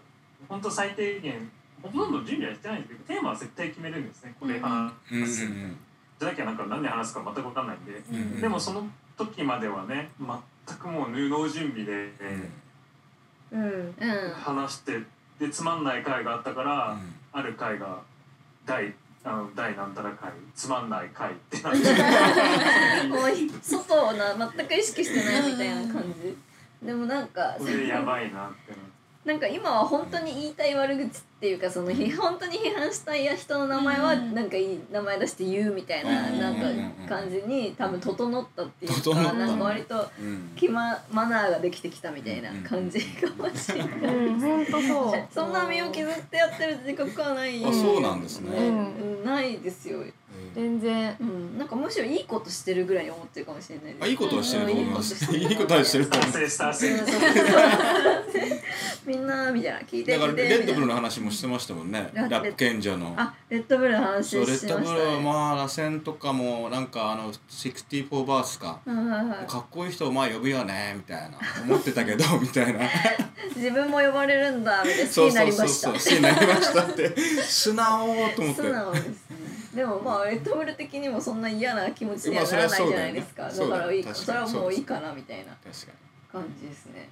本当最低限ほとんど準備はしてないんですけどテーマは絶対決めるんですねこれ話うんうんす、じゃなきゃなんか何で話すか全く分かんないんで、うんでもその時まではね全くもう布の準備で、うん。うん話してでつまんない回があったから、ある回が第あの第なんたら回つまんない回ってなって もう外をな全く意識してないみたいな感じ。でもなんかこれでやばいなってなんか今は本当に言いたい悪口っていうかその批本当に批判したい人の名前はうんなんかいい名前出して言うみたいなうんなんか感じに多分整ったっていうかなんか割とうん気まマナーができてきたみたいな感じかもしれない。うん、そう。そんな身を削ってやってる自覚はない。あそうなんですねうんないですよ。全然。うん、なんかむしろいいことしてるぐらいに思ってるかもしれないです。あいいことはしてると思います。いいことはしてると思います。みんなみたいな聞いてだからレッドブルの話もしてましたもんね。ララップ賢者の。あレッドブルの話しそうレました。ねッドブルはまあ螺旋とかもなんかあの64バースか。はいはいはい。かっこいい人をまあ呼ぶよねみたいな。思ってたけど みたいな。自分も呼ばれるんだみたいな。好きそうになそう。そうりました。そう好きになりましたって。素直と思って。素直です。ねでもまあレッドブル的にもそんな嫌な気持ちにはまあならないじゃないですか、だからいいそれはもういいかなみたいな確か感じですね。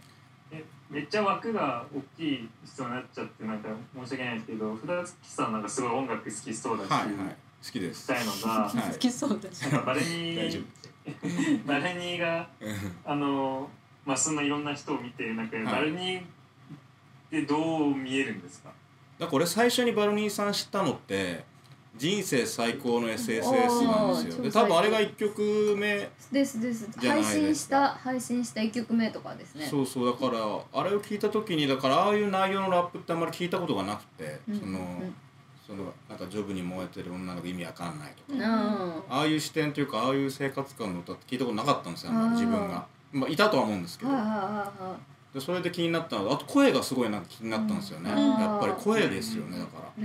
えめっちゃ枠が大きい人になっちゃってなんか申し訳ないんですけど札月さんなんかすごい音楽好きそうだし、にはいはい。好きです。したいのがはい。好きそうだし。なんかバレニー バレニーがうん。あのまあそんないろんな人を見てなんかい。バレニーってどう見えるんですか、だから俺最初にバルニーさん知ったのって人生最高の SSS なんですよ。で多分あれが1曲目ですです。配信した配信した1曲目とかですね。そうそうだからあれを聞いた時にだからああいう内容のラップってあんまり聞いたことがなくて、うん。その、うん。そのなんかジョブに燃えてる女の子意味わかんないとか、うん。ああいう視点というかああいう生活感の歌って聞いたことなかったんですよ自分が、まあ、いたとは思うんですけど、でそれで気になったのがあと声がすごいなんか気になったんですよね、うん。やっぱり声ですよねだから。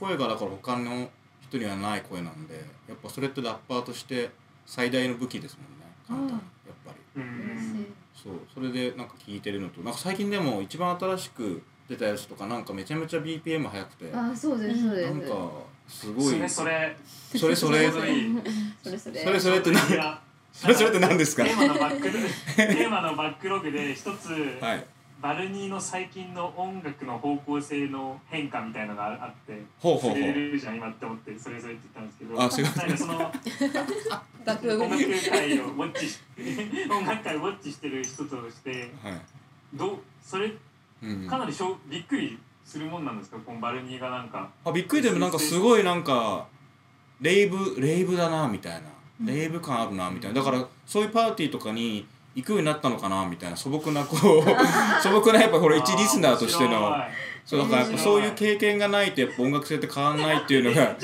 声がだから他の人にはない声なんでやっぱそれってラッパーとして最大の武器ですもんね。簡単。にやっぱり。うん。そう。それでなんか聞いてるのと。なんか最近でも一番新しく出たやつとかなんかめちゃめちゃ BPM 速くて。なあそうですそうです。んかすごい。それそれ。それそれ。それそれ。それそれ。って何それそれって何ですか？テーマのバックテーマのバックログで一つ、はいバルニーの最近の音楽の方向性の変化みたいのがあってほうほうほう。触れるじゃん今って思ってそれぞれって言ったんですけどあすい。ませんなんかその音。楽界をウォッチし音楽界をウォッチしてる人としてはい。どうそれうん。かなりしょびっくりするもんなんですか？このバルニーがなんか。あびっくりでもなんかすごいなんかレイブレイブだなみたいな。レイブ感あるなみたいな。だからそういうパーティーとかに行くようになったのかなみたいな素朴なこう 素朴なやっぱこれ一リスナーとしてのあそうだからやっぱそういう経験がないとやっぱ音楽性って変わんないっていうのが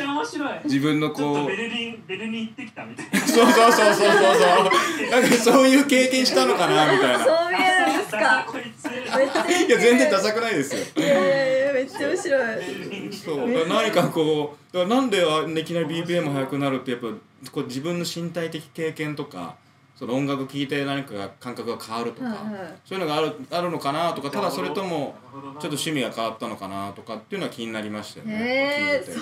自分のことうベルリンベルリン行ってきたみたいな。そうそうそうそうそうそう。なんかそういう経験したのかなみたいな。そう見えるんですか。こいつめっちゃいや全然ダサくないですよ。いやめっちゃ面白い。そうだから何かこうだからなんであいきなり BPM 速くなるってやっぱこう自分の身体的経験とかその音楽聴いて何かが感覚が変わるとか、はいはい。そういうのがあるあるのかなとかただそれともちょっと趣味が変わったのかなとかっていうのは気になりましたよね。へー聞いて。て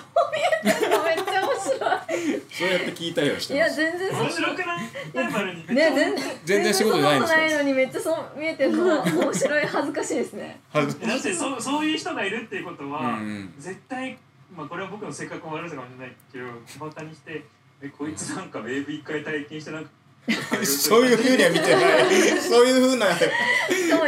めっちゃ面白そうやって聞いたりはしいいやてます。全然面白くない？ね全然。全然仕事じゃないんですないのにめっちゃそう見えてるの。は面白い恥ずかしいですね。だってそうそういう人がいるっていうことうんうは、ん。絶対まあこれは僕の性格も悪さかもしれないけど小バカにしてえこいつなんかウェーブ一回体験してなんか そういうふうには見てない。そういうふうな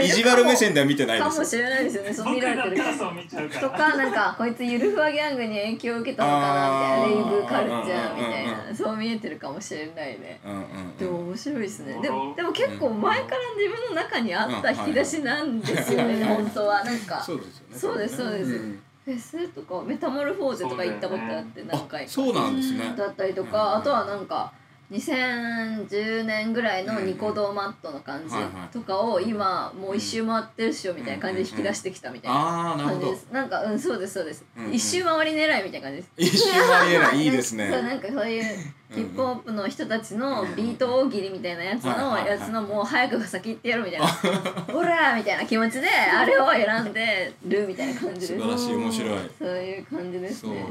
意地悪目線では見てないかもし。れないですよね。そう見られてるとかなんかこいつゆるふわギャングに影響を受けたのかなみたいなレイブカルチャー。みたいなそう見えてるかもしれないね。うんうんでも面白いですね。うん。でもでも結構前から自分の中にあった引き出しなんですよねうん。本当は。なんかそうですよね。そうですそうです。ん。フェスとかメタモルフォーゼとか行ったことあって何回あ、かそうなんですね。だったりとうんかあとはなんか2010年ぐらいのニコ動マットの感じとかを今もう一周回ってるっしょみたいな感じで引き出してきたみたいな感じで。すなんかうんそうですそうですうんうん一周回り狙いみたいな感じです一瞬は言えない。いいです そうね。なんかそういうヒップホップの人たちのビート大喜利みたいなやつのやつのもう早く先行ってやるみたいな。ほらーみたいな気持ちであれを選んでるみたいな感じです。素晴らしい面白い。そういう感じですね。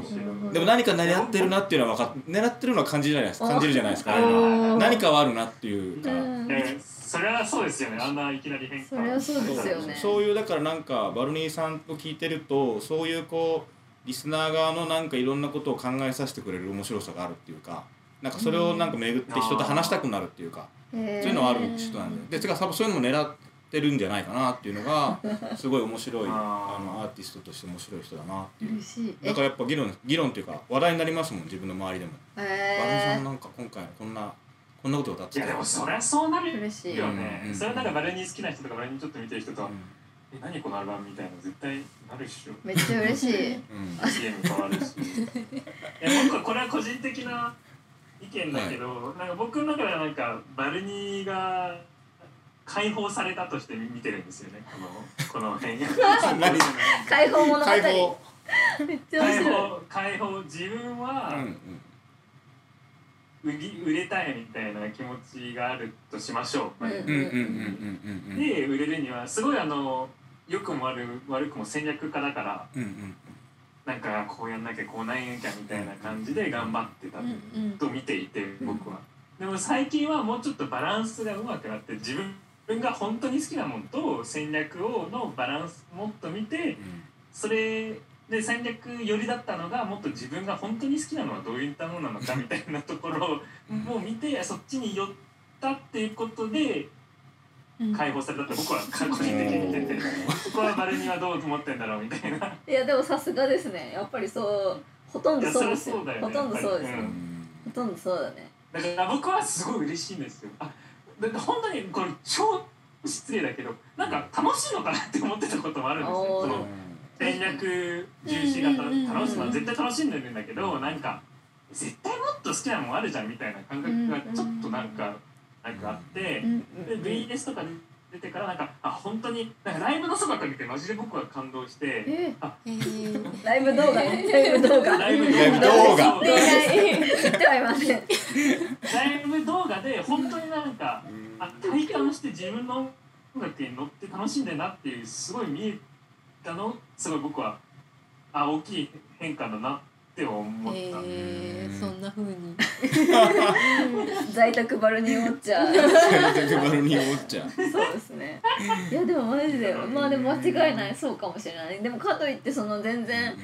でも何か狙ってるなっていうのは分かっ狙ってるのは感じるじゃないです。か感じるじゃないですか何かはあるなっていうか、それはそうですよね。あんないきなり変化それはそうですよね。そういうだからなんかバルニーさんを聞いてるとそういうこうリスナー側のなんかいろんなことを考えさせてくれる面白さがあるっていうかなんかそれをなんか巡って人と話したくなるっていうか、そういそうのはある人なんで。でてか多分そういうのも狙ってるんじゃないかなっていうのが すごい面白いあー。あのアーティストとして面白い人だなっていう。嬉しい。だからやっぱ議論議論っていうか話題になりますもん自分の周りでも。バルさえんなんか今回こんなこんなこと歌っていやでもそりゃそうなるー、嬉しい。よね、うんそれはなんかバレニー好きな人とかバレニーちょっと見てる人と、うえ何このアルバムみたいな絶対なるっしょ。めっちゃ嬉しい。ん。うん CM 変わるし。いや僕はこれは個人的な意見だけど、なんか僕の中ではなんかバルニーが解放されたとして見てるんですよね。このこの 解放物語。解放。めっちゃ面解白い。放解放自分は、うんうん売り売れたいみたいな気持ちがあるとしましょう、うんうんうんうんうんうんで売れるにはすごいあの良くも悪悪くも戦略家だからうんうんなんかこうやんなきゃこうなんやんきゃみたいな感じで頑張ってたと見ていて僕は。でも最近はもうちょっとバランスがうまくなって自分が本当に好きなものと戦略をのバランスもっと見てそれで戦略寄りだったのがもっと自分が本当に好きなのはどういったものなのかみたいなところをもう見てそっちに寄ったっていうことでうん解放されたって僕は個人的に見ててそこはバルニーはどう思ってんだろうみたいな。いやでもさすがですね。やっぱりそうほとんどそうですよ。よねほとんどそうですよ、やっぱりほとんどそうだね。だから僕はすごい嬉しいんですよ。あだって本当にこれ超失礼だけどなんか楽しいのかなって思ってたこともあるんですよ。おーその戦略重視型楽しいのは絶対楽しんでるんだけどなんか絶対もっと好きなもんあるじゃんみたいな感覚がちょっとなんかなんかあってうんで VS とかで出てからなんかあ本当になんかライブのそばから見てマジで僕は感動してえへーー、ライブ動画ね。ライブ動画。ライブ動画。動言っていない言ってはいませんライブ動画で本当になんかあ体感して自分の音楽に乗って楽しんでるなっていうすごい見えたのすごい僕はあ大きい変化だなって思った、へーそんな風に。在宅バルニーウォッチャーバルニーウォッチャーそうですね。いやでもマジでまあでも間違いない。そうかもしれない。でもかといってその全然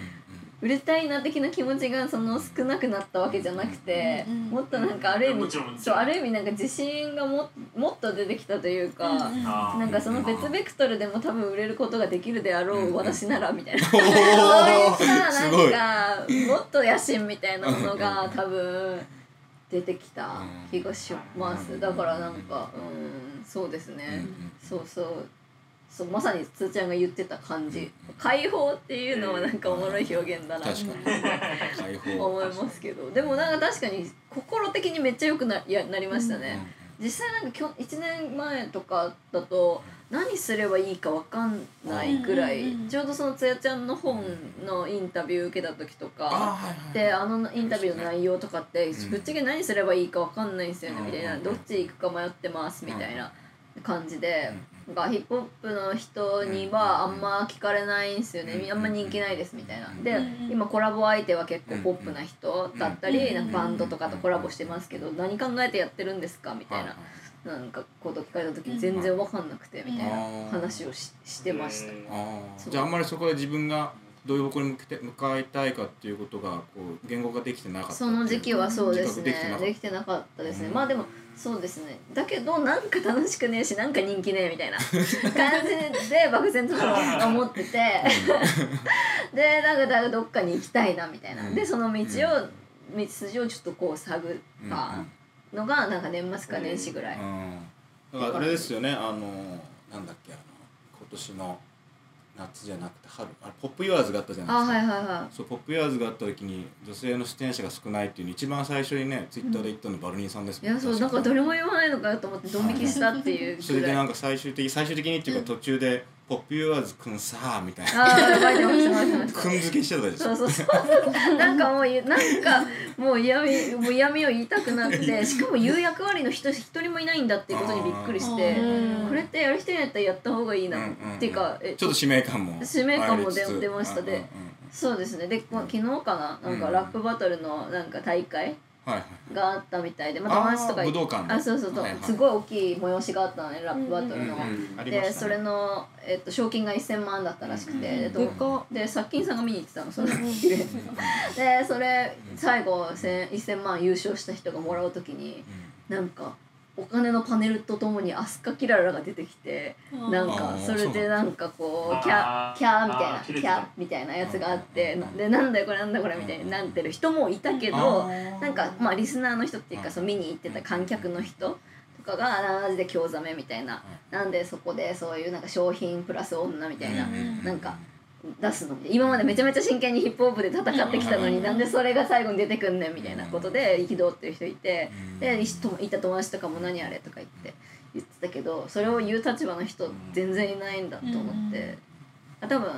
売れたいな的な気持ちがその少なくなったわけじゃなくて、うんもっとなんかある意味そうある意味なんか自信がももっと出てきたというか、あーなんかその別ベクトルでも多分売れることができるであろう、うん私ならみたいな、おそういーったすごいなんかもっと野心みたいなものが多分出てきた気がします。だからなんかうんそうですね、そうそうそうまさにつーちゃんが言ってた感じ。解放っていうのはなんかおもろい表現だな。って確かに。解放。思いますけど。でもなんか確かに心的にめっちゃ良くなやなりましたね、実際なんかきょ1年前とかだと何すればいいか分かんないぐらい、ちょうどそのつやちゃんの本のインタビュー受けた時とか。であのインタビューの内容とかってうん。ぶっちゃけ何すればいいか分かんないんですよねうんみたいなどっち行くか迷ってますみたいな感じでうんなんかヒップホップの人にはあんま聞かれないんですよね。うん。あんま人気ないですみたいな。でうん。今コラボ相手は結構ポップな人だったりうん。なんかバンドとかとコラボしてますけど何考えてやってるんですかみたいな。なんかこと聞かれた時に全然分かんなくてみたいな話をししてました。じゃああんまりそこで自分がどういう方向に向けて向かいたいかっていうことがこう言語化できてなかったそうの時期はそうですね自覚できてなかったできてなかったですね、う。んまあでもそうですね。だけどなんか楽しくねえしなんか人気ねえみたいな感じで漠然と思ってて。でなんかだからどっかに行きたいなみたいな、うん。でその道を道筋をちょっとこう探ったのがなんか年末か年始ぐらい、うん。だからあれですよねあのなんだっけあの今年の夏じゃなくて春。あれポップユアーズがあったじゃないあですか。はいはいはそうポップユアーズがあった時に女性の出演者が少ないっていうの一番最初にねツイッターで言ったのバルニーさんですいいやそうなんか誰も言わないのかよと思ってドン引きしたっていう。それでないんか最終的最終的にっていうか途中で「ポップユアーズくんさあ」みたいな。くん付けしてたでしょ。そうそうそう。なんかもうなんかもう嫌味もう嫌味を言いたくなって しかも言う役割の人一人もいないんだっていうことにびっくりしてうんこれってやる人にやったらやった方がいいな、っていうかえちょっと使命感も使命感も出出ましたでうんうんうんそうですね。でこ昨日かな？なんかうん。ラップバトルのなんか大会があったみたいで、まあ、友達とか武道館の。あそうそうそう、はいはい。すごい大きい催しがあったのねラップバトルの。うんうんうん。ありましたね。でそれの、えっと、賞金が1000万だったらしくて、うんえっとでかっで殺菌さんが見に行ってたのそのイベントでそれ最後1000 1000万優勝した人がもらう時になんかお金のパネルとともにアスカキララが出てきてなんかそれでなんかこうキャキャーみたいなキャーみたいなやつがあってでなんだよこれなんだよこれみたいになってる人もいたけどなんかまあリスナーの人っていうかその見に行ってた観客の人とかがマジで興ざめみたいな。なんでそこでそういうなんか商品プラス女みたいなうん。なんか出すの。今までめちゃめちゃ真剣にヒップホップで戦ってきたのになんでそれが最後に出てくんねんみたいなことで憤ってる人いてでいた友達とかも何あれとか言って言ってたけどそれを言う立場の人全然いないんだと思って。あ多分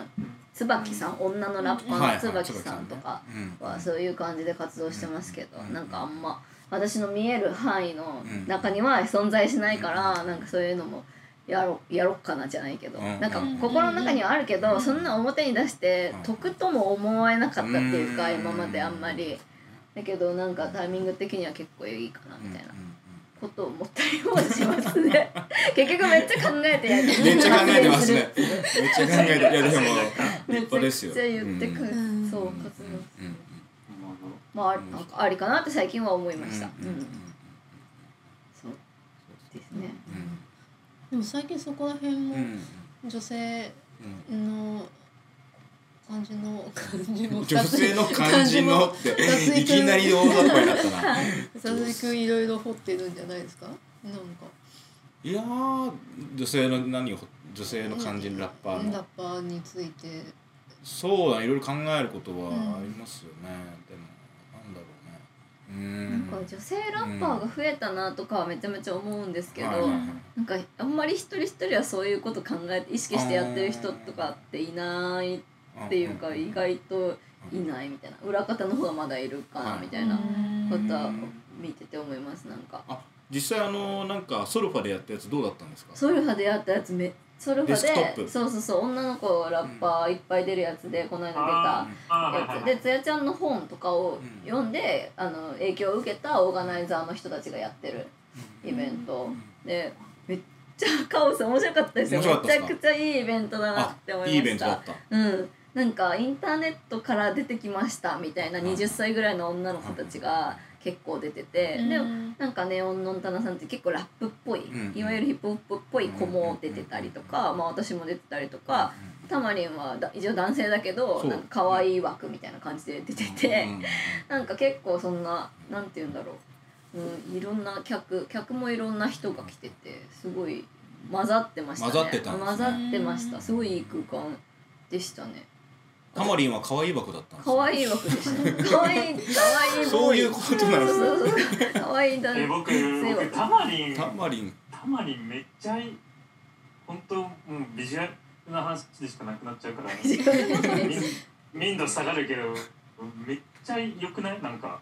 椿さん女のラッパーの椿さんとかはそういう感じで活動してますけどなんかあんま私の見える範囲の中には存在しないからなんかそういうのもやろやろっかなじゃないけど。うん。なんか心の中にはあるけどそんな表に出して得とも思えなかったっていうかうん。今まであんまり。だけどなんかタイミング的には結構いいかなみたいな。ことを思ったりもしますね。結局めっちゃ考えてやる。めっちゃ考えてますね。めっちゃ考えて いやでも立め派ですよちゃくちゃ言ってくる、うん。そう活動。うんうんまあありなんかありかなって最近は思いました、うんうんうんそう。ですねでも最近そこら辺もうん。女性うん。の感じの感じも女性の感じのっていきなり大雑把になったな。佐々木いろいろ掘ってるんじゃないですか？なんか。いやー女性の何を女性の感じのラッパーラッのパーについて。そうだねいろいろ考えることはありますよね、でもなんだろうねうーんなんか女性ラッパーが増えたなとかはめちゃめちゃ思うんですけど、なんかあんまり一人一人はそういうこと考えて意識してやってる人とかっていないっていうか意外といないみたいな。裏方の方がまだいるかなみたいなことは見てて思いますなんか。あ実際あのなんかソルファでやったやつどうだったんですか？ソルファでやったやつめソルファでそうそうそう女の子ラッパーいっぱい出るやつでこの間出たやつ。でつやちゃんの本とかをうん読んで、あの影響を受けたオーガナイザーの人たちがやってるイベント。でめっちゃカオス面白かったですよめちゃくちゃいいイベントだなあって思いました。いいイベントだった。うん。なんかインターネットから出てきましたみたいな20歳ぐらいの女の子たちが結構出てて、でなんかネオンのんたなさんって結構ラップっぽい、うんいわゆるヒップホップっぽい子も出てたりとか、まあ私も出てたりとか、タマリンはだ一応男性だけどなんか可愛い枠みたいな感じで出てて、うん。なんか結構そんななんて言うんだろう、うん、いろんな客客もいろんな人が来ててすごい混ざってましたね。混ざってたんですね。混ざってました。すごいいい空間でしたねタマリンは可愛い枠だったんですね。可愛い枠でした。可愛い可愛いそういうことなんですね。そうそうそう可愛いだえ僕僕タマリン。タマリン。タマリンめっちゃい本当もうビジュアルな話でしかなくなっちゃうから。民民度下がるけどめっちゃ良くない？なんか。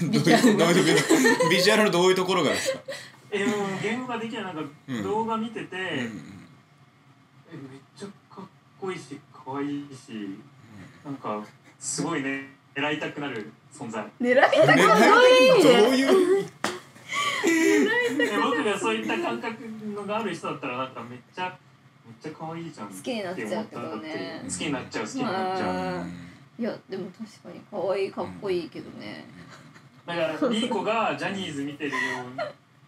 どういうどういうビジュアルのどういうところがですか？えもう言語ができないなんかうん。動画見てて、うん。えめっちゃかっこいいし可愛いしなんかすごいね狙いたくなる存在。狙いたくね。ないどういうえ僕がそういった感覚のがある人だったらなんかめっちゃめっちゃ可愛いじゃん好きになっちゃうけどね。好きになっちゃう好きになっちゃう。あいやでも確かに可愛いかっこいいけどね。だからリーコがジャニーズ見てるよ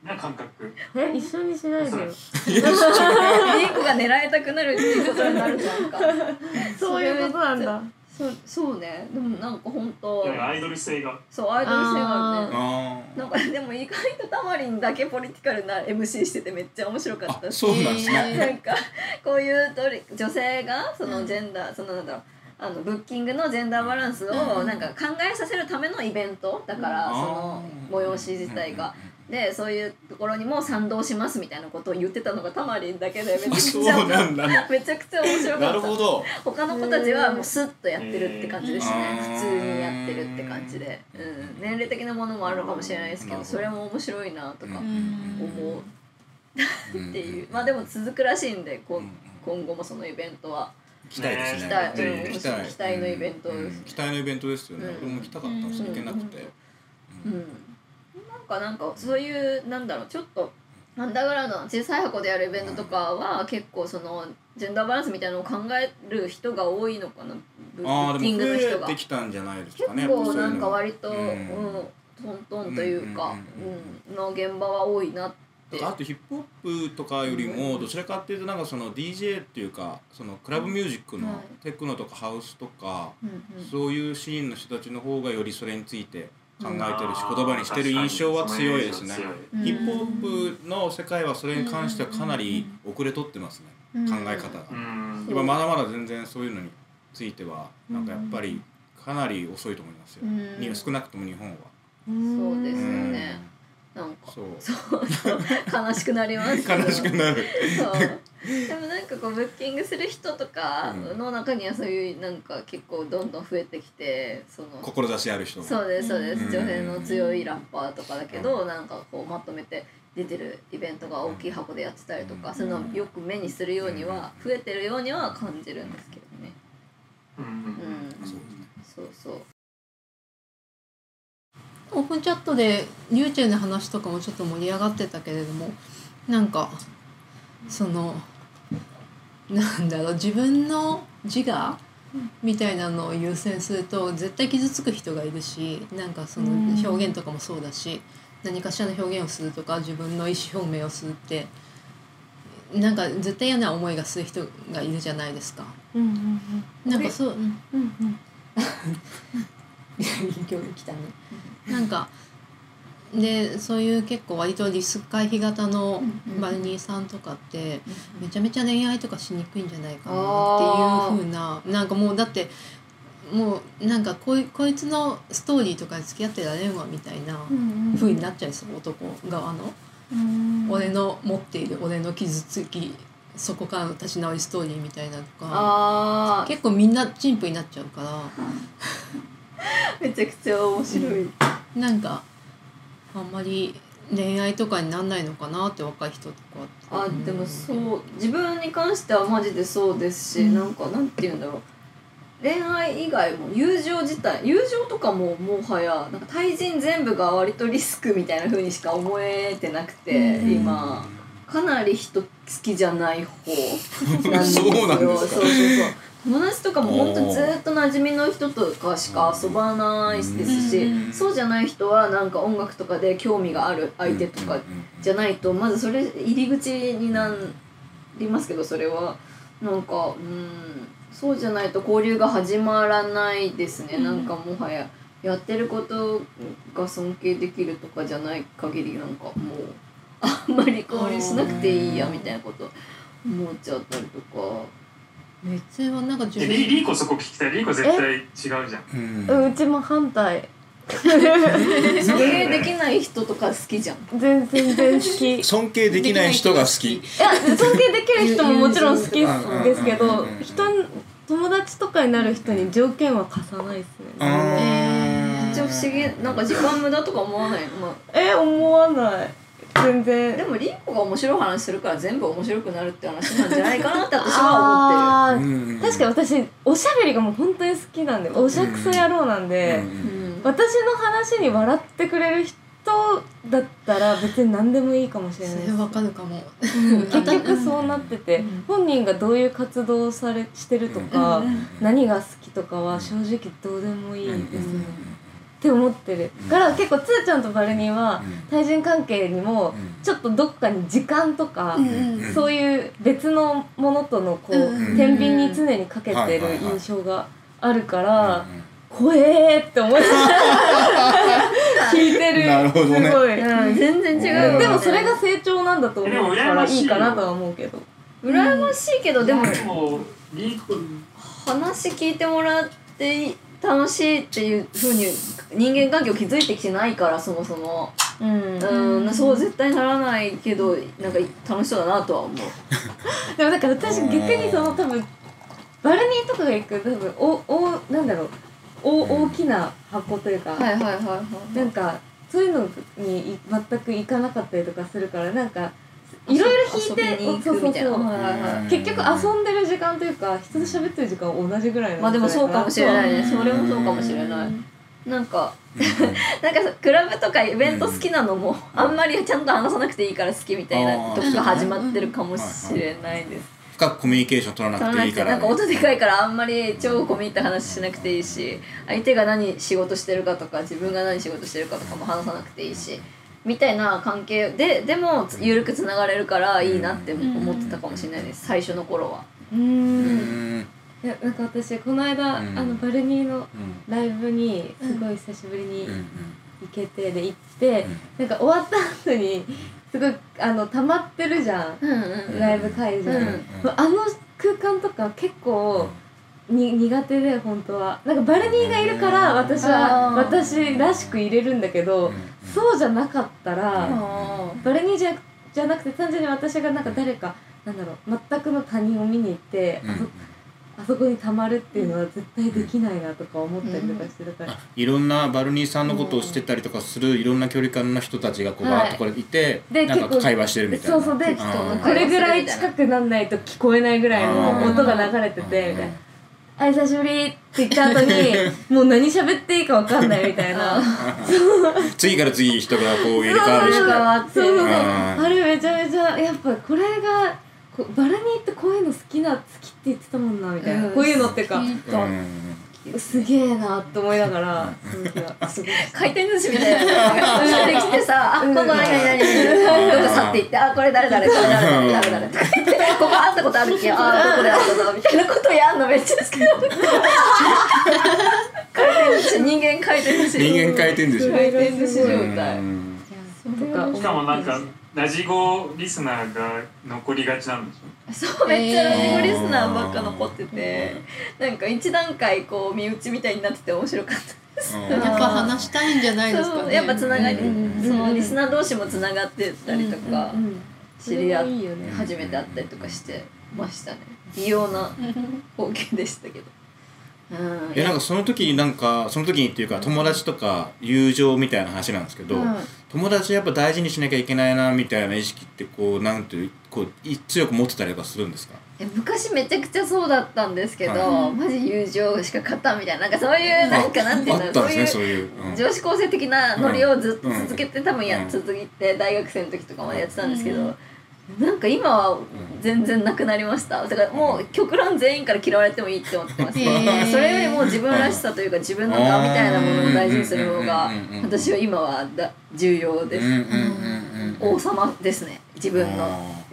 うな感覚。え一緒にしないでよ。リーコが狙いたくなるっていうことになるじゃんか。そういうことなんだそうそうね。でもなんか本当。アイドル性が。そうアイドル性があるね。あなんかでも意外とタマリンだけポリティカルな MC しててめっちゃ面白かったし。あそうなんですね。なんかこういうとり女性がそのジェンダー、そのなんだろうあのブッキングのジェンダーバランスをなんか考えさせるためのイベントだから、その催し自体が。でそういうところにも賛同しますみたいなことを言ってたのがタマリンだけでめちゃくちゃめちゃくちゃ面白かった。他の子たちはもうスッとやってるって感じでしたね、普通にやってるって感じで、うん、年齢的なものもあるのかもしれないですけどそれも面白いなとかうん思う。うん。っていう。まあでも続くらしいんでこうん。今後もそのイベントは。行きたいですね。期待、ねうん、期待のイベントうん。期待のイベントですよね。うん。俺も行きたかった。んですけどうん。行けなくてうんかなんかそういうなんだろうちょっとアンダーグラウンドの小さい箱でやるイベントとかは結構そのジェンダーバランスみたいなのを考える人が多いのかなブブッキングの人が。えてきたんじゃないです結かね構なんか割と、ううんんトントンというか、うんの現場は多いなって。あとヒップホップとかよりもどちらかっていうとなんかその DJ っていうかそのクラブミュージックのはい。テクノとかハウスとかそういうシーンの人たちの方がよりそれについて考えてるし言葉にしてる印象は強いですね。ヒップホップの世界はそれに関してはかなり遅れとってますねうん。考え方が。うん。今まだまだ全然そういうのについてはなんかやっぱりかなり遅いと思いますよ。うん。に少なくとも日本は。そうですようん。ねなんか。そう。そう。そう。悲しくなります悲しくなる でもなんかこうブッキングする人とかの中にはそういうなんか結構どんどん増えてきてその志ある人が。そうですそうです。うん。女性の強いラッパーとかだけどなんかこうまとめて出てるイベントが大きい箱でやってたりとかそういうのをよく目にするようには増えてるようには感じるんですけどね。うん。うん。そうそうそう。オープンチャットでリューチェルの話とかもちょっと盛り上がってたけれどもなんかそのなんだろう自分の自我みたいなのを優先すると絶対傷つく人がいるしなんかその表現とかもそうだし何かしらの表現をするとか自分の意思表明をするってなんか絶対嫌な思いがする人がいるじゃないですか。うんうんなんかそう、うんうんうん 今日来たね。なんかでそういう結構割とリスク回避型のバルニーさんとかってめちゃめちゃ恋愛とかしにくいんじゃないかなっていう風ななんかもうだってもうなんかこいこいつのストーリーとかで付き合ってられんわみたいなうん風になっちゃうんですよ男側の。うん。俺の持っている俺の傷つきそこからの立ち直りストーリーみたいなのとか。あ結構みんな陳腐になっちゃうから。ー めちゃくちゃ面白い。なんかあんまり恋愛とかになんないのかなって若い人とかあでもそう自分に関してはマジでそうですし、うん。なんかなんて言うんだろう。恋愛以外も友情自体友情とかももはやなんか対人全部が割とリスクみたいな風にしか思えてなくて、うん。今。かなり人好きじゃない方なんですよ。そうなんですか？そうそうそう友達とかも本当ずっと馴染みの人とかしか遊ばないですし、うんそうじゃない人はなんか音楽とかで興味がある相手とかじゃないとまずそれ入り口になりますけどそれは。なんかうんそうじゃないと交流が始まらないですね、うん。なんかもはややってることが尊敬できるとかじゃない限りなんかもうあんまり交流しなくていいやみたいなこと思っちゃったりとか別はなんか自で分リリーコそこ聞きたい？リーコ絶対違うじゃん。うん。うちも反対。尊敬できない人とか好きじゃん。全全然好き。い 尊敬できない人が好き。や尊敬できる人ももちろん好きですけど人友達とかになる人に条件は貸さないですうねめっちゃ不思議。なんか時間無駄とか思わない？の、まえ思わない全あ、然。でもリンコが面白い話するから全部面白くなるって話なんじゃないかなって私は思ってる。確かに私おしゃべりがもう本当に好きなんでおしゃくそ野郎なんで、うん。私の話に笑ってくれる人だったら別に何でもいいかもしれないわかるかも。結局そうなってて、うん。本人がどういう活動をされしてるとか、うん。何が好きとかは正直どうでもいいです、うんって思ってる。から結構つーちゃんとバルニーは対人関係にもちょっとどっかに時間とか、うんうんそういう別のものとのこう、うん天秤に常にかけてる印象があるから、うん怖えーって思いながら聞いてる。なるほどね。すごい、うん全然違うでもそれが成長なんだと思うからいいかなとは思うけど。羨ましい。けどでも話聞いてもらって楽しいっていうふうに人間関係を築いてきてないからそもそも。うん。うんそう絶対ならないけどなんか楽しそうだなとは思う。でもなんか私逆にその多分バルニーとかが行く多分おおなんだろう。お大きな箱というか、はいはいはいはいなんかそういうのにい全く行かなかったりとかするからなんかいろいろ引いてそうそうそうはいはいはい。結局遊んでる時間というか人と喋ってる時間は同じぐらいまあでもそうかもしれないね。それもそうかもしれない。なんか なんかさクラブとかイベント好きなのもあんまりちゃんと話さなくていいから好きみたいなとこが始まってるかもしれないです。深くコミュニケーション取らなくていいから。なんか音でかいからあんまり超込み入った話しなくていいし相手が何仕事してるかとか自分が何仕事してるかとかも話さなくていいしみたいな関係ででもつ緩くつながれるからいいなって思ってたかもしれないです。最初の頃は。ううん。ん。いやなんか私この間、うん。あのバルニーのうん。ライブにすごい久しぶりにうん行けてで行って、なんか終わった後にすごいあの溜まってるじゃん。うんうんライブ会場、うんあの空間とか結構に苦手で本当は。なんかバルニーがいるから私は私らしく入れるんだけどそうじゃなかったらあバルニーじゃじゃなくて単純に私がなんか誰かなんだろう全くの他人を見に行って、あそあそこにたまるっていうのは絶対できないなとか思ったりとかしてるから、あいろんなバルニーさんのことをしてたりとかするいろんな距離感の人たちがこうはい。バーッとこれいて、でなんか会話してるみたいな。そうそう。でこれぐらい近くなんないと聞こえないぐらいの音が流れててみたいな「あ久しぶり」って言った後に もう何喋っていいか分かんないみたいな。次から次人がこう入れ替わるしそうそうそう。あれめちゃめちゃやっぱこれがこバルニーってこういうの好きな好きって言ってたもんなみたいな、うん。こういうのっていうか。うんすげえなって思いながらその時はすごい回転寿司みたいな。のが出てきてさ「あここ何々何々」どこ去っていって「あこれ誰誰これ誰誰誰誰」とか言って「ここ会ったことあるっけ？あどこで会ったぞ」みたいなことやんのめっちゃ好き。なの回転寿司人間回転寿司。人間回転寿司。回転寿司状態。うん。とかしかもなんかラジゴリスナーが残りがちなんでしょそうめっちゃラジオリスナーばっか残っててなんか一段階こう身内みたいになってて面白かったです。うん。やっぱ話したいんじゃないですかね。やっぱつながり、うんそのリスナー同士もつながってたりとか、うんうん知り合っそれはいいよね。初めて会ったりとかしてましたね。異様な光景でしたけどうん。なんかその時になんかその時にっていうか友達とか友情みたいな話なんですけど、うん。友達やっぱ大事にしなきゃいけないなみたいな意識ってこうなんていうこうい強く持ってたりとかするんですか？え昔めちゃくちゃそうだったんですけど、はマジ友情しか勝ったみたいななんかそういうなんかなんていうのねそそうういう、うん。女子高生的なノリをずっとうん。続けて、多分やうん。続いて大学生の時とかまでやってたんですけど、うんなんか今は全然なくなりました。だからもう極論全員から嫌われてもいいって思ってます、へー。それよりも自分らしさというか自分の我みたいなものを大事にする方が私は今はだ重要です、うんうんうんうん王様ですね。自分の。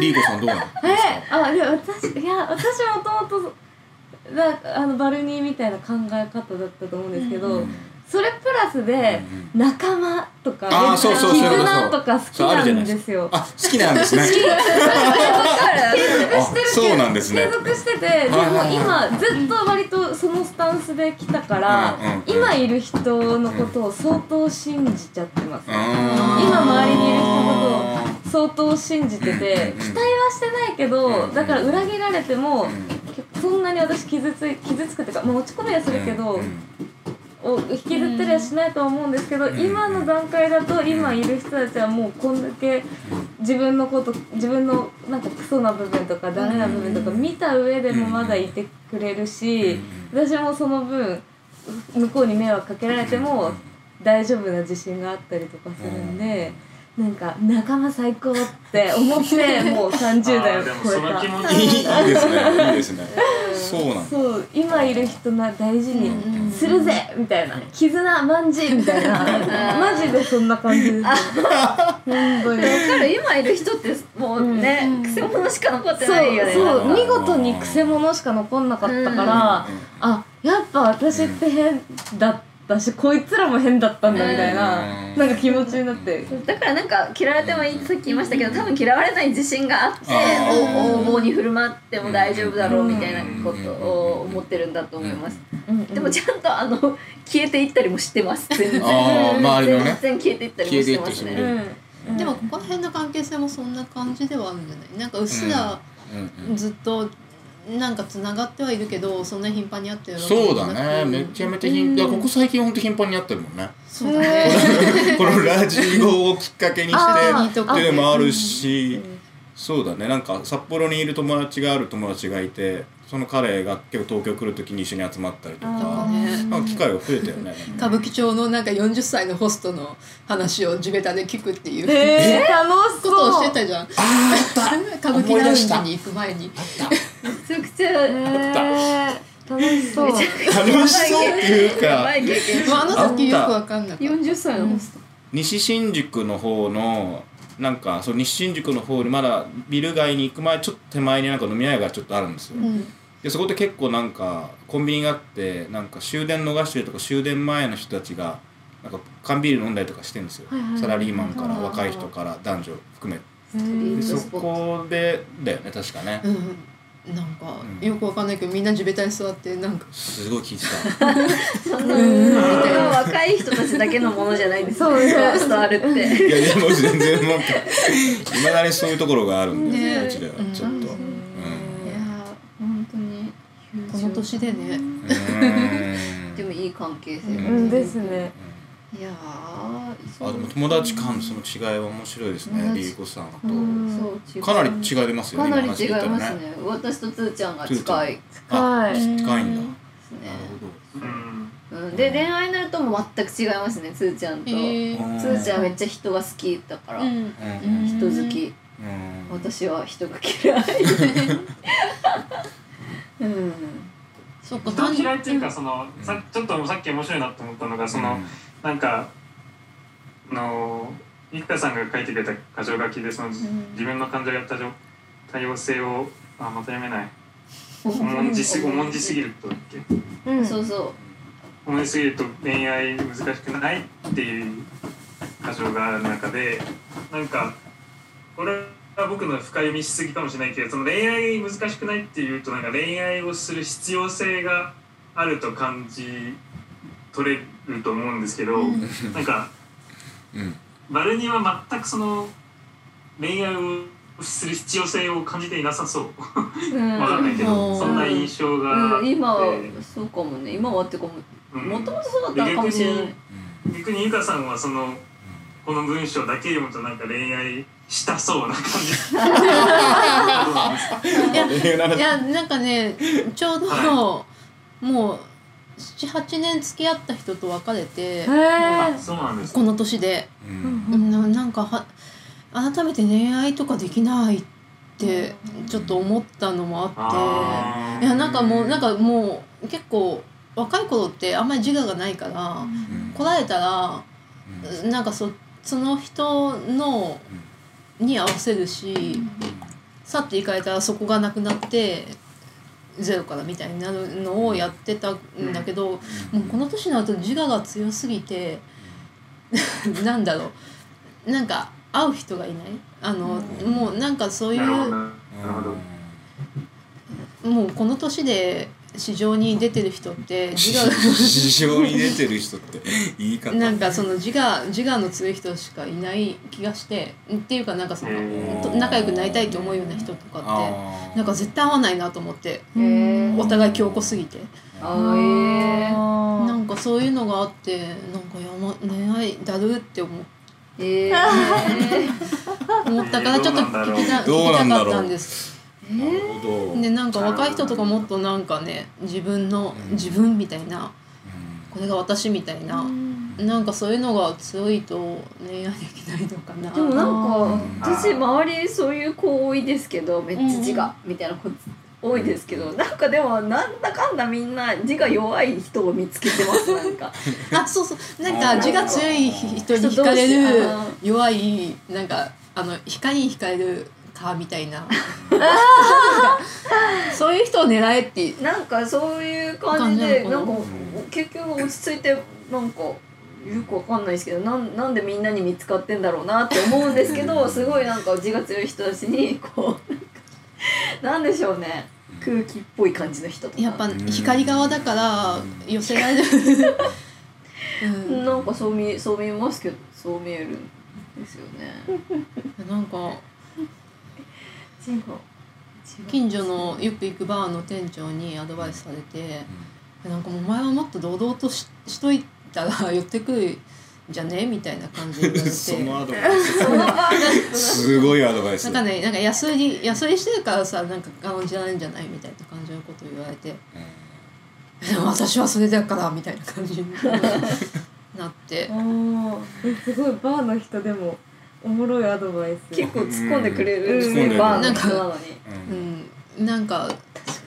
リーゴさんどうなんですかえあで私いや私もともとだあのバルニーみたいな考え方だったと思うんですけど、うんそれプラスで仲間とか絆と。か好きなんですよ。あ好きなんですね。あそうなんですね。継続しててでも今ずっと割とそのスタンスで来たから、うんうんうん。今いる人のことを相当信じちゃってます、今今周りにいる人のことを相当信じててうん期待はしてないけどだから裏切られてもそんなに私傷つい傷つくっていうか、まあ、落ち込みはするけど、を引きずったりはしないとは思うんですけど、ん今の段階だと今いる人たちはもうこんだけ自分のこと自分のなんかクソな部分とかダメな部分とか見た上でもまだいてくれるし、私もその分向こうに迷惑かけられても大丈夫な自信があったりとかするんで。なんか仲間最高って思って もう30代を超えた。その気持いいですね。いいですね。そうなんだ。そう今いる人な大事にうんするぜみたいな。絆まんじみたいな。マジでそんな感じ。です本当に。わかる。今いる人ってもうね、うん。くせ者しか残ってそうないよね。そう見事にくせ者しか残んなかったから、あやっぱ私って変だったしこいつらも変だったんだみたいな、うんなんか気持ちになって。だからなんか嫌われてもいいってさっき言いましたけど多分嫌われない自信があって横暴に振る舞っても大丈夫だろうみたいなことを思ってるんだと思いますでもちゃんとあの消えていったりもしてます全然全然消えていったりもしてますねでもここら辺の関係性もそんな感じではあるんじゃないなんかうっすらうんうんずっとなんかつながってはいるけどそんな頻繁に会ってるそうだね。めちゃめちゃ頻いやここ最近ほんと頻繁にやってるもんね。そうだね。このラジオをきっかけにして っていうのもあるしそうだね。なんか札幌にいる友達がある友達がいてその彼が結構東京来る時に一緒に集まったりとかなんか機会が増えたよね。歌舞伎町のなんか40歳のホストの話を地べたで聞くっていうえー、楽しこそうとをしてたじゃん。あーあった。歌舞伎ラウンジに行く前に。あった。めちゃくちゃ えー、楽しそう。楽しそうっていうか。まあ、あの時よくわかんなかった。40歳のホスト。西新宿の方のなんかそう西新宿の方にまだビル街に行く前ちょっと手前になんか飲み屋がちょっとあるんですよ、うん。でそこって結構なんかコンビニがあってなんか終電逃してるとか終電前の人たちがなんか缶ビール飲んだりとかしてるんですよ、はいはいはい。サラリーマンから若い人から男女含めうんでそこでだよね確かね、うんなんかうん。よくわかんないけどみんな地べたに座ってなんかすごい聞いてた。そん。な若い人たちだけのものじゃないんです。よそうねストあるって。いやでも全然なんかい。まだにそういうところがあるんで、ねうちではちょっと、うんいやー本当にこの年でね。でもいい関係性、ううん。ですねいやーあでも友達間のその違いは面白いですねうんリリコさんと、かなり違い出ますよねかなり違いますね。私とつーちゃんが近い。ですはい。近いんだ、なるねうんうん、で恋愛になるともう全く違いますねつーちゃんと、つーちゃんめっちゃ人が好きだから、人好き。うん。私は人が嫌い。うん。そっか人嫌いっていうかそのさちょっとさっき面白いなと思ったのがその、なんかあの生田さんが書いてくれた箇条書きでその自分の感情や多様 多様性をあまた読めない。重んじす重んじすぎるとだっけ？うん。そうそ重んじすぎると恋愛難しくないっていう箇条がある中でなんかこれは僕の深読みしすぎかもしれないけどその恋愛難しくないっていうとなんか恋愛をする必要性があると感じ取れると思うんですけど、なんかうんバルニは全くその恋愛をする必要性を感じていなさそう。う、うん。わかんないけど、うん。そんな印象があっうん、て、今はそうかもね。今はっていうかもうん。もともとそうだったかもしれない。逆にゆかさんはそのこの文章だけ読むとなんか恋愛したそうな感じ。いやえなんか？いやなんかねちょうど、はもう78年付き合った人と別れてこの年で、うん。ななんかは改めて恋愛とかできないってちょっと思ったのもあって。いやなんかもうなんかもう結構若い頃ってあんまり自我がないから、うん。来られたらなんかそその人のに合わせるし、去っていかれたらそこがなくなってゼロからみたいになるのをやってたんだけど、もうこの年になると自我が強すぎて なんだろう。なんか会う人がいない。あの、もうなんかそういうもうこの年で市場に出てる人って自我市場に出てる人って言い方。なんかその自我自我の強い人しかいない気がしてっていうかなんかその仲良くなりたいと思うような人とかってなんか絶対合わないなと思ってお互い強固すぎて。なんかそういうのがあってなんかやま恋愛だるって思えー、え 思ったからちょっと聞きたかったんです。ー、なるほど。でなんか若い人とかもっとなんかね自分のうん。自分みたいなうん。これが私みたいななんかそういうのが強いと恋愛できないのかな。でもなんか私周りそういう子多いですけどめっちゃ自我みたいな子多いですけどなんかでもなんだかんだみんな自我弱い人を見つけてますなんか。あそうそう。なんか字が強い人に惹かれるあ弱いなんかあの光に惹かれるかみたいな。そういう人を狙えって。なんかそういう感じでなんか結局落ち着いてなんかよくわかんないですけどなんなんでみんなに見つかってんだろうなって思うんですけど すごいなんか字が強い人たちにこうなんでしょうね。空気っぽい感じの人とか。やっぱ光側だから寄せられる、うん、なんかそう見えそう見えますけどそう見えるんですよね。なんか近所のよく行くバーの店長にアドバイスされてなんかもうお前はもっと堂々とししといたら寄ってくるんじゃね？みたいな感じで そのアドバイス。すごいアドバイス。なんかねなんか安売り安売りしてるからさなんか感じないんじゃない？みたいな感じのことを言われて。でも私はそれだからみたいな感じになって。すごいバーの人でもおもろいアドバイス。結構突っ込んでくれるうん。ねバーの人なのに。うん。うん、なんか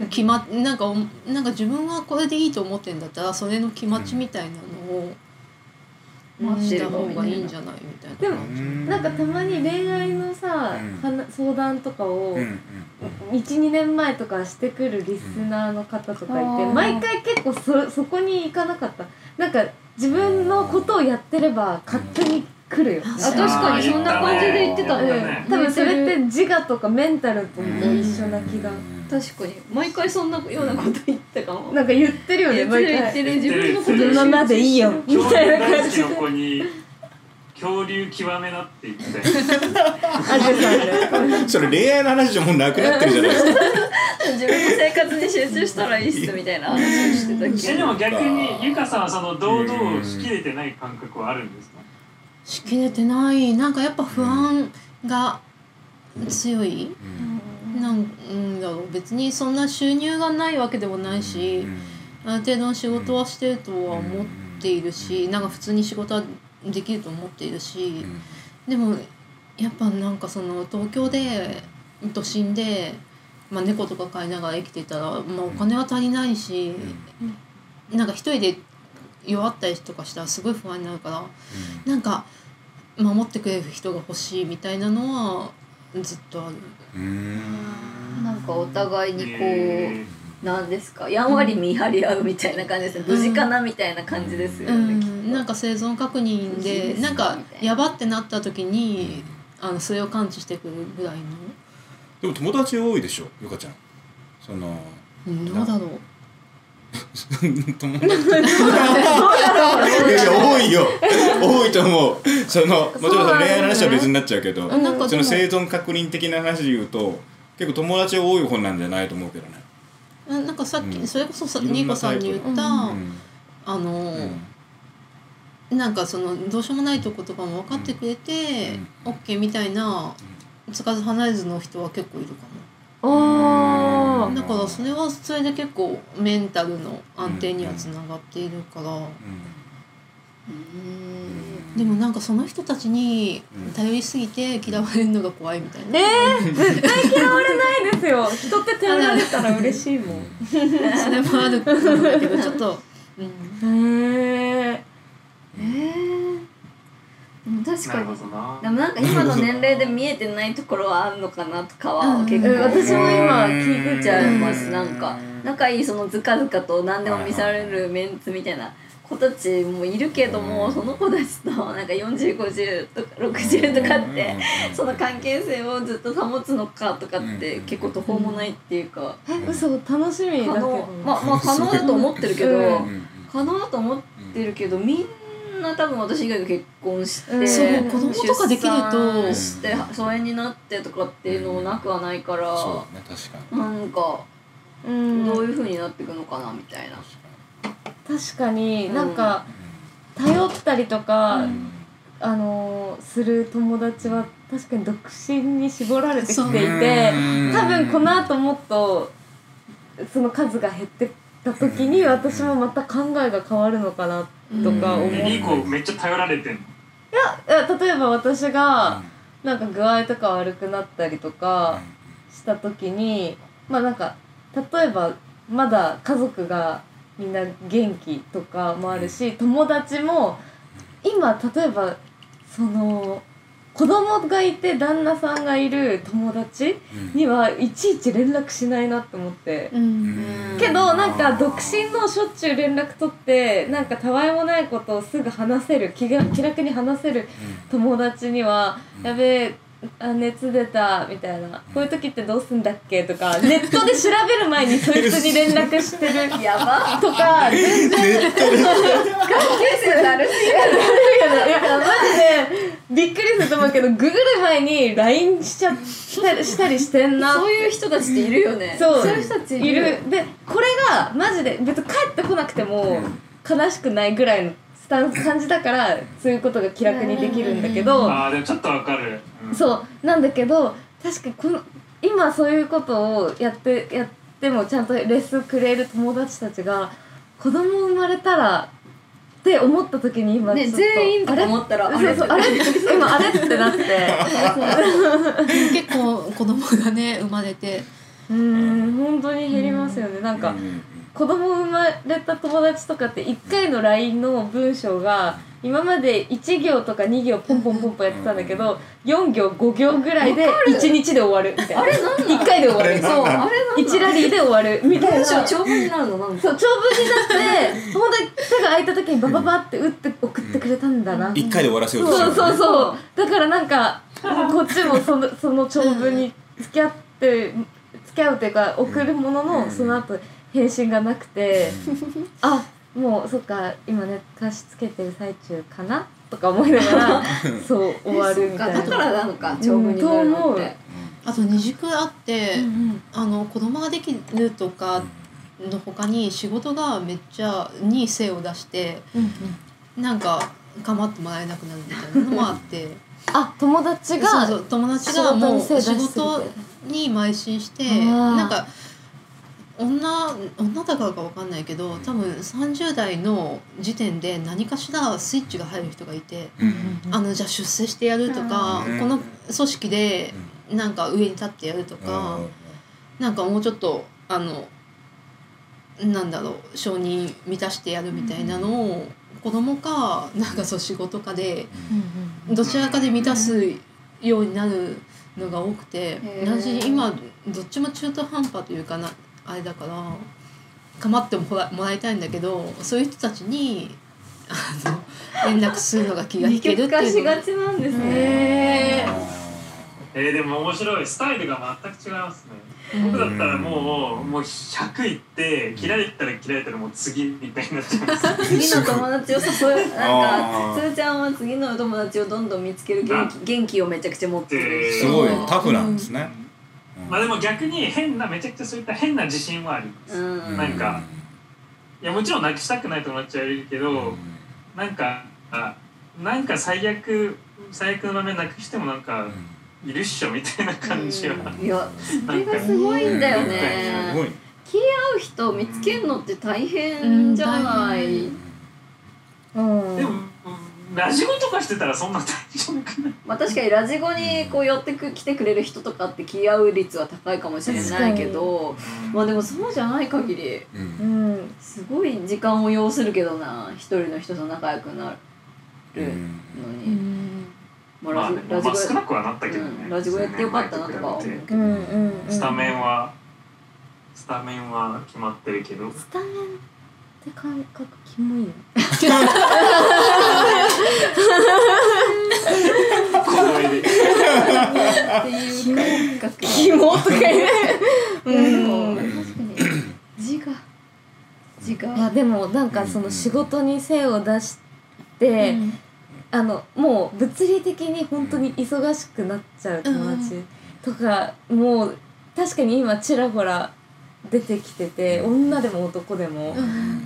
決まなんかおなんか自分はこれでいいと思ってんだったらそれの気持ちみたいなのをした待ってる方がいいん。じゃないみたいなでもなんかたまに恋愛のさ、うん。はな相談とかをうんうん12年前とかしてくるリスナーの方とかいて、うん。毎回結構そそこに行かなかった。なんか自分のことをやってれば勝手に来るよ、ああ確かにそんな感じで言ってたうん。ね。多分それって自我とかメンタルとも一緒な気が、確かに。毎回そんなようなこと言ってたかも。なんか言ってるよね言ってる言毎回。ってる。自分のことこのままでいいよ。み恐たいな感じ恐竜極めなって言ってそれ恋愛の話じゃもうなくなってるじゃないですか。自分の生活に集中したらいいっすみたいな話をしてたえけど。でも逆にゆかさんはその堂々しきれてない感覚はあるんですか？しきれてない。なんかやっぱ不安が強い、なんうんだろう別にそんな収入がないわけでもないし、ある程度の仕事はしてるとは思っているしなんか普通に仕事はできると思っているし、でもやっぱなんかその東京で都心で、まあ、猫とか飼いながら生きてたら、まあ、お金は足りないし、なんか一人で弱ったりとかしたらすごい不安になるからなんか守ってくれる人が欲しいみたいなのはずっとある。なんかお互いにこえうなんですか？やんわり見張り合うみたいな感じですね。無事かなみたいな感じですようね。きっん、と。なんか生存確認でですなんかやばってなった時にあのそれを感知してくるぐらいの、でも友達多いでしょ？ゆかちゃん。そのうん、どうだろう 友達いやいや多いよ。多いと思う。そのもちろんその恋愛の話は別になっちゃうけどその生存確認的な話で言うと結構友達多い方なんじゃないと思うけどね。あなんかさっき、うんそれこそさニーコさんに言った、うん。あの、なんかそのどうしようもないとことかも分かってくれて、オッケーみたいなつかず離れずの人は結構いるかあうん。もだからそれはそれで結構メンタルの安定にはつながっているから、でもなんかその人たちに頼りすぎて嫌われるのが怖いみたいな、えー、絶対嫌われないですよ。人って頼られたら嬉しいもん。それもあるんだけどちょっと、うん、へええーうん確なるほかにどな。でもなんか今の年齢で見えてないところはあるのかなとかは結構。うん私も今聞いてちゃいますなんか。仲いいそのずかずかと何でも見されるメンツみたいな子たちもいるけどもその子たちとなんか4050とか60とかってその関係性をずっと保つのかとかって結構途方もないっていうか。え嘘楽しみだけど。可能まあまあ可能だと思ってるけどうん。可能だと思ってるけどみんな多分私以外が結婚して、うん。そう子供とかできると。出産して疎遠になってとかっていうのもなくはないから、そうだね確かに。なんかうん。どういう風になっていくのかなみたいな。確かにうん。なんか頼ったりとか、うん。あのーする友達は確かに独身に絞られてきていてうん。多分この後もっとその数が減ってった時に私もまた考えが変わるのかなとか思う、うんえリーコめっちゃ頼られてんの？いや例えば私がなんか具合とか悪くなったりとかした時にまあなんか例えばまだ家族がみんな元気とかもあるし友達も今例えばその子供がいて旦那さんがいる友達にはいちいち連絡しないなって思って。うん。けどなんか独身のしょっちゅう連絡取ってなんかたわいもないことをすぐ話せる気が気楽に話せる友達には「やべえあ熱出た」みたいな「こういう時ってどうすんだっけ?」とかネットで調べる前にそいつに連絡してる。やば。とか全然。関係性だるすぎる。いやマジでびっくりすると思うけどググる前に LINE しちゃったりしたりしてんな。そういう人たちっているよね。そう。いう人たちいるでこれがマジで別に帰ってこなくても悲しくないぐらいのスタンス感じだからそういうことが気楽にできるんだけど。あーでもちょっとわかる、うん。そう。なんだけど確かにこの今そういうことをやってやってもちゃんとレッスンくれる友達たちが子供生まれたらって思った時に今ちょねっと、全員とあれ？思ったらそうそうあれ？今あれ？ってなって。結構子供がね生まれて。うーん本当に減りますよね。なんか子供生まれた友達とかって1回の LINE の文章が今まで1行とか2行ポンポンポンポンやってたんだけど4行5行ぐらいで1日で終わるみたいな。あれなん1回で終わる。そうあれなんだ。1ラリーで終わるみたいな。長文になるの？なんか。長文になって本当に手が空いた時にバババって打って送ってくれたんだな。一回で終わらせようとそうそううそう。だからなんかこっちもそのその長文に付き合って付き合うというか送るもののその後返信がなくてあもうそっか今ね貸し付けてる最中かな？とか思いながらそう終わるみたいな。だからなのか長文になるのって。あと二軸あって、うんうん。あの子供ができるとかの他に仕事がめっちゃに精を出してうんなんか構ってもらえなくなるみたいなのもあって。あ友達がそうそう友達がもう仕事に邁進してなんか女女だからかわかんないけど多分30代の時点で何かしらスイッチが入る人がいて。あのじゃあ出世してやるとか、うんこの組織でなんか上に立ってやるとか、なんかもうちょっとあのなんだろう承認満たしてやるみたいなのを子供かなんかそう仕事かでどちらかで満たすようになるのが多くて私今どっちも中途半端というかなあれだから構ってもらもらいたいんだけどそういう人たちにあの連絡するのが気が引二けるっていうの。ががちなんですね。へえー、でも面白い。スタイルが全く違いますね。僕だったらもうもう100いって切られたら切られたらもう次みたいになっちゃいます。次の友達を誘う。なんかつーちゃんは次の友達をどんどん見つける元気元気をめちゃくちゃ持ってるすごいタフなんですねまあでも逆に変なめちゃくちゃそういった変な自信はあり。ます、うん。なんかいやもちろんなくしたくない友達はいるけど、なんかあなんか最悪最悪の場面なくしてもなんかいるっしょみたいな感じは、うん。いやそれがすごいんだよすねごい会う人を見つけるのって大変じゃない、うん。うん。でもラジオとかしてたらそんな大丈夫かな。まあ確かにラジゴにこう寄ってく来てくれる人とかって気合う率は高いかもしれないけどまあでもそうじゃない限りうん。うんすごい時間を要するけどな一人の人と仲良くなるのうに、ん。まあ、まあねラジラジまあ少ゴなくはなったけどね。うん、ラジゴやってよかったなとかは思うけど、うんうんうんスタメンはスタメンは決まってるけど。スタメンって感覚キモいよ。小声で。っていう感覚。キモとか言ううん。確かに。字が字がいやでもなんかその仕事に精を出して、あのもう物理的に本当に忙しくなっちゃう友達とか、もう確かに今ちらほら出てきてて女でも男でも、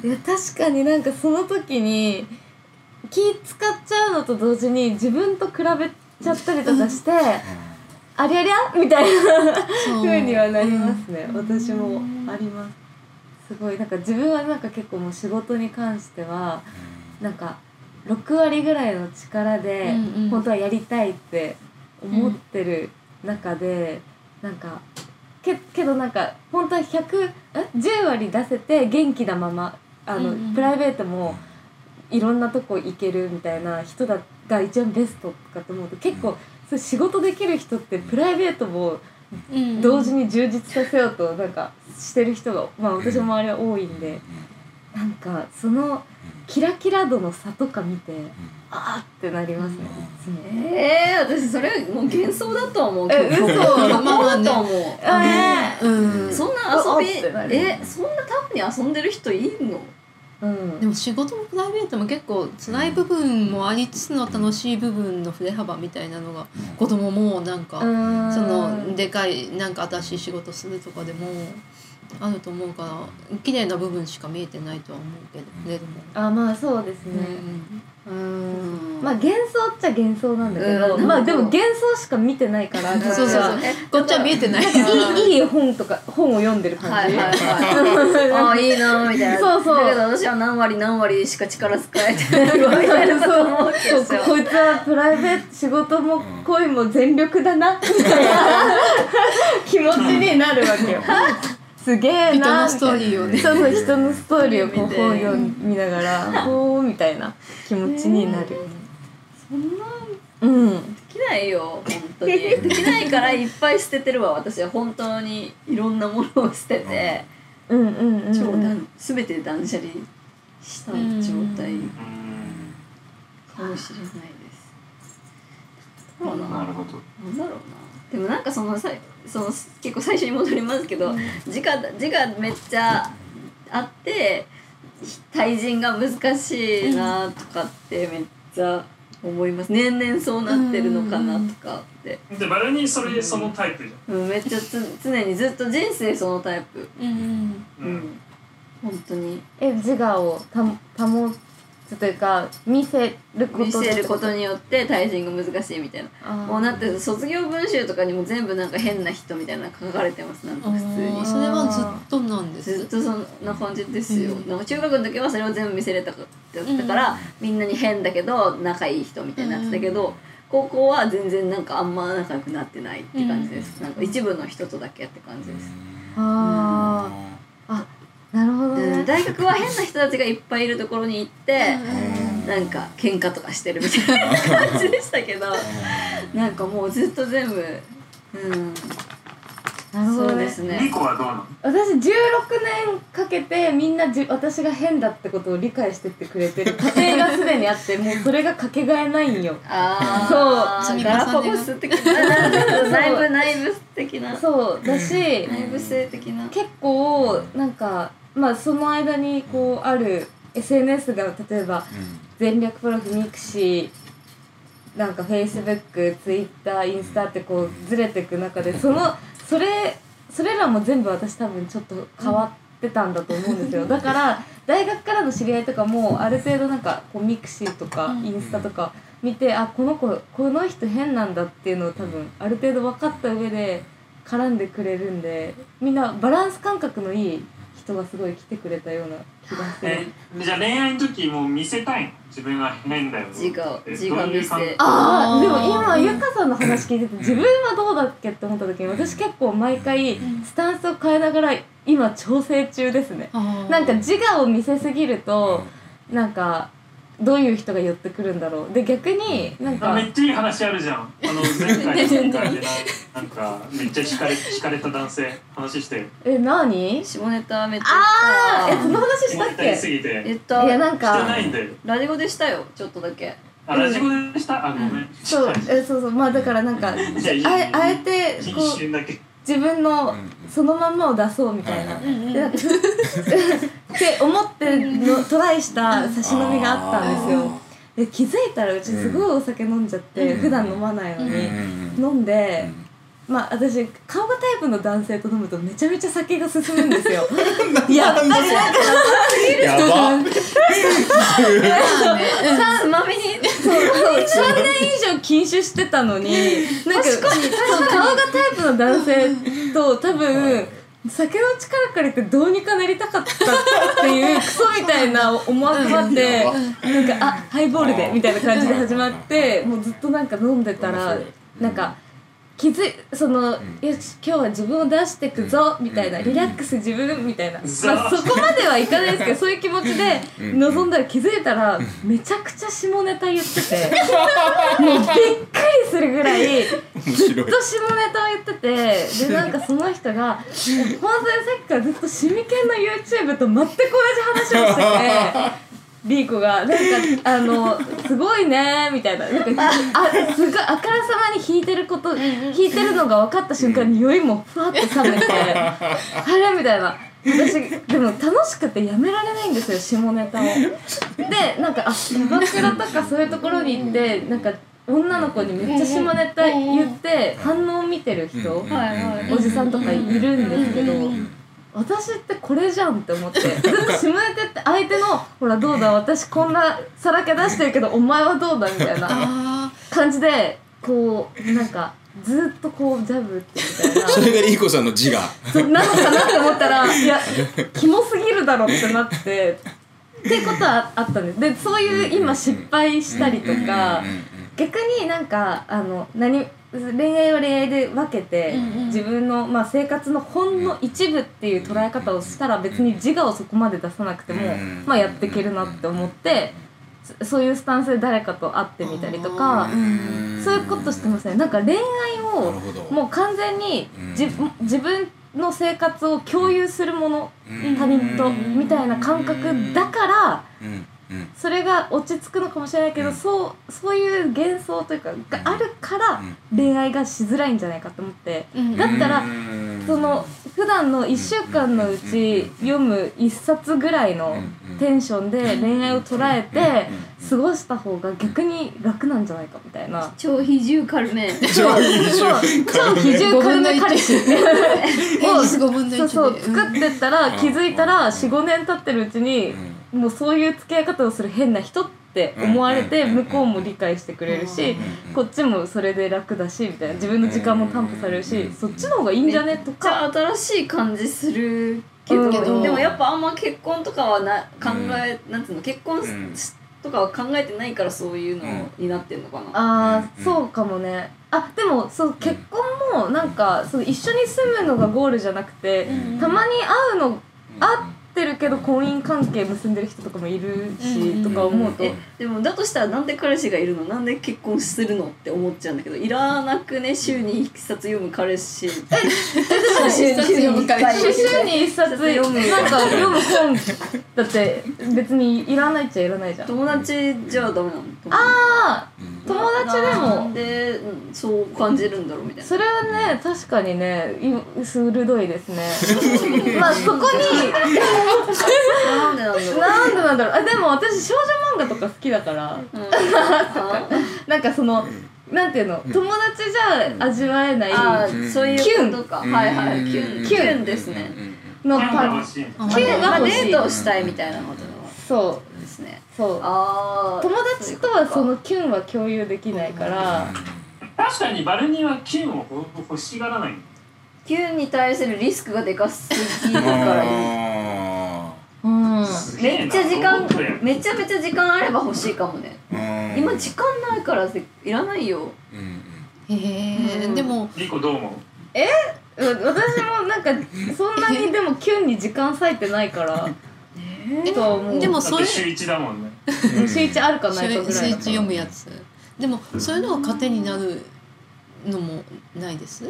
いや確かになんかその時に気使っちゃうのと同時に自分と比べちゃったりとかして、ありゃりゃみたいなそう。風にはなりますね、私もあります。すごいなんか自分はなんか結構もう仕事に関してはなんか6割ぐらいの力で本当はやりたいって思ってる中で、なんかけけどなんか本当は100え10割出せて元気なままあの、うんうん。プライベートもいろんなとこ行けるみたいな人だが一番ベストとかって思うと結構そう仕事できる人ってプライベートもうん。同時に充実させようとなんかしてる人がまあ私の周りは多いんでなんかそのキラキラ度の差とか見てあーってなりますね。えー、私それもう幻想だと思う。え嘘。虚構だと思う。えうん。そんな遊びえそんなタフに遊んでる人いんの？うん。でも仕事もプライベートも結構辛い部分もありつつの楽しい部分の振れ幅みたいなのが子供もなんか、うん。そのでかいなんか新しい仕事するとかでもあると思うから綺麗な部分しか見えてないとは思うけどね。でも。あまあそうですね、うん。まあ幻想っちゃ幻想なんだけど、うん。まあでも幻想しか見てないからそうそうそう。えこっちは見えてない。いいいい本とか本を読んでる感じ、はいはいはい。ああいいなみたいな。そうそう。だけど私は何割何割しか力使えてないみたいなこと思うそうですよ。こいつはプライベート仕事も恋も全力だなみたいな。気持ちになるわけよ。すげえ人な。のストーリーをね。そうそう人のストーリーをこう本読みながら ほうみたいな気持ちになる。そんなうん。できないよ本当に。できないからいっぱい捨ててるわ私は本当にいろんなものを捨てて。うんうんうん超うん。断全て断捨離した状態。うん。かもしれないです。なるほど。なんだろうな。でもなんかそのさその結構最初に戻りますけど、字が字がめっちゃあって対人が難しいなとかってめっちゃ思います。年々そうなってるのかなとかって、でバルニーそれそのタイプじうん、めっちゃつ常にずっと人生そのタイプ。うんゃん、うん。本当に。え自我をた保つというか見せること見せることによって対人が難しいみたいな。もうだって卒業文集とかにも全部なんか変な人みたいなの書かれてますなんか普通にそれはずっとなんです。ずっとそんな感じですよ、うんなんか中学の時はそれを全部見せれたかったから、みんなに変だけど仲いい人みたいになってたけど、高校は全然なんかあんま仲良くなってないって感じです、なんか一部の人とだけって感じです、あーなるほどうんね。大学は変な人たちがいっぱいいるところに行って、なんか喧嘩とかしてるみたいな感じでしたけどなんかもうずっと全部うん。なるほどね。そうです。ね。リコはどうなの？私16年かけてみんなじ私が変だってことを理解してってくれてる。家庭がすでにあって もうそれがかけがえないんよ。ああそう。ガラパゴス的な。内部内部的な。そうだし内部性的な。結構なんかまあその間にこうある SNS が例えば前略プロフミクシーなんかフェイスブックツイッターインスタってこうずれていく中でそのそれそれらも全部私多分ちょっと変わってたんだと思うんですよ。だから大学からの知り合いとかもある程度なんかこうミクシーとかうん。インスタとか見てあこの子この人変なんだっていうのを多分ある程度分かった上で絡んでくれるんでみんなバランス感覚のいい人がすごい来てくれたような気がする。えじゃあ恋愛の時もう見せたいの？自分は変だよ。自我え自我見せ。ああでも今ゆかさんの話聞いてて自分はどうだっけって思った時に私結構毎回スタンスを変えながら今調整中ですね。なんか自我を見せすぎるとなんかどういう人が寄ってくるんだろうで逆になんかめっちゃいい話あるじゃん。あの 前回の前回でななんかめっちゃ惹かれ惹かれた男性話してえ何？下ネタめっちゃあーえその話したっけ？すぎて言ったいやなんしてかないんだよ。ラジオでしたよちょっとだけあラジオでした？あごめん。そうえそうそうまあだからなんかああえあえて一こう瞬だけ。自分のそのまんまを出そうみたいな。って思ってのトライした差し飲みがあったんですよ。で気づいたらうちすごいお酒飲んじゃって、普段飲まないのに、飲んで、まあ私顔がタイプの男性と飲むとめちゃめちゃ酒が進むんですよ。やっぱりなんかやばつまみにそうそう3年以上禁酒してたのになんか顔がタイプの男性と多分酒の力借りてどうにかなりたかったっていうクソみたいな思惑があってなんかあハイボールでみたいな感じで始まってもうずっとなんか飲んでたらなんか。気づいその、よし今日は自分を出してくぞみたいな。リラックス自分みたいな、まあ、そこまではいかないですけどそういう気持ちで臨ん。だら気づいたらめちゃくちゃ下ネタ言ってて。もうびっくりするぐらい面ずっと下ネタを言ってて。でなんかその人が本当にさっきからずっとシミケンの YouTube と全く同じ話をしてて。リーコがなんかあのすごいねみたいな。なんかあすごいあからさまに弾いてること弾いてるのが分かった瞬間に酔いもふわって冷めて。あれみたいな。私でも楽しくてやめられないんですよ下ネタを。でなんかあキャバクラとかそういうところに行ってなんか女の子にめっちゃ下ネタ言って反応を見てる人おじさんとかいるんですけど私ってこれじゃんって思って。ずっと下ネタって相手の「ほらどうだ私こんなさらけ出してるけどお前はどうだ」みたいなあ感じでこうなんかずっとこうジャブってみたいな。それがリーコさんの自我。そうなのかなって思ったらいやキモすぎるだろってなって。っていうことはあったんです。でそういう今失敗したりとか逆になんかあの何恋愛は恋愛で分けてうんうん。自分の、まあ、生活のほんの一部っていう捉え方をしたら別に自我をそこまで出さなくてもうんまあやっていけるなって思ってそそういうスタンスで誰かと会ってみたりとかそういうことしてますね。なんか恋愛なをもう完全に自分の生活を共有するものうん。他人とみたいな感覚だからそれが落ち着くのかもしれないけど、うん。そうそういう幻想というかがあるから恋愛がしづらいんじゃないかと思って。うん。だったらうん。その普段の1週間のうち読む1冊ぐらいのテンションで恋愛を捉えて過ごした方が逆に楽なんじゃないかみたいな。超比重軽め。超比重軽め。彼氏。平日5分の1で。そうそう作ってったら気づいたら45年経ってるうちにもうそういう付き合い方をする変な人って思われて向こうも理解してくれるしこっちもそれで楽だしみたいな自分の時間も担保されるしそっちの方がいいんじゃねとか新しい感じするけど、うんでもやっぱあんま結婚とかはな考え、なんつうの結婚とかは考えてないからそういうのになってんのかな、あうんーそうかもねあでもそう結婚もなんかそう一緒に住むのがゴールじゃなくてたまに会うの会ってるけど婚姻関係結んでる人とかもいるしとか思うと。えでもだとしたらなんで彼氏がいるの？なんで結婚するのって思っちゃうんだけどいらなくね？週に一冊読む彼氏。週に読む彼氏。週に一冊読むなんか読む本。だって別にいらないっちゃいらないじゃん。友達じゃダメなの？ああ友達でも。で、うん、そう感じるんだろうみたいな。それはね確かにねい鋭いですね。まあそこになんでなんだろう。なんでなんだろう。あでも私少女漫画とか好きだから。うん。なんかそのなんていうの？友達じゃ味わえないういうことか。はいはい。キュン。キキュンュンですね。のパ欲しい。あキュンがまあ欲しい。デートをしたいみたいなことそですね。う。そう。友達とはそのキュンは共有できないから。確かにバルニーはキュンを欲しがらない。キュンに対するリスクがでかすぎるからうん。めっちゃ時間めちゃめちゃ時間あれば欲しいかもね。今時間ないからいらないよ。へえ。うん。でもリコどう思う？私もなんかそんなにでもキュンに時間割いてないから。とは思う。だでもそれって週一だもんね。う ん週一あるかないかぐらい週一読むやつ。でもそういうのが糧になるのもないです？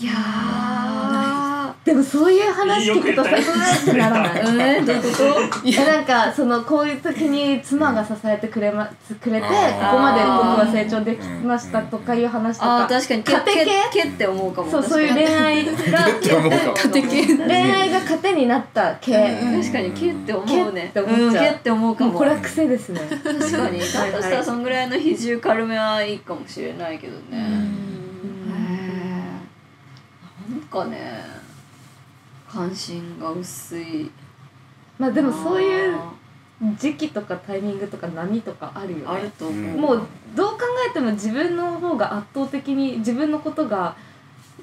いやー。でもそういう話聞くとさ よく言ったってならないえー、どういうこと？いやなんかそのこういう時に妻が支えてくれまくれてここまで僕は成長できましたとかいう話とあかー確かにけ家庭系って思うかもそうそういう恋愛が 恋愛が糧になった系確かにけって思うね。けって思っちゃう。って思うかも。もうこれは癖ですね。確かに。だとしたらそんぐらいの比重軽めはいいかもしれないけどね、なんかね関心が薄い。まあでもそういう時期とかタイミングとか波とかあるよね。あると思う、もうどう考えても自分の方が圧倒的に自分のことが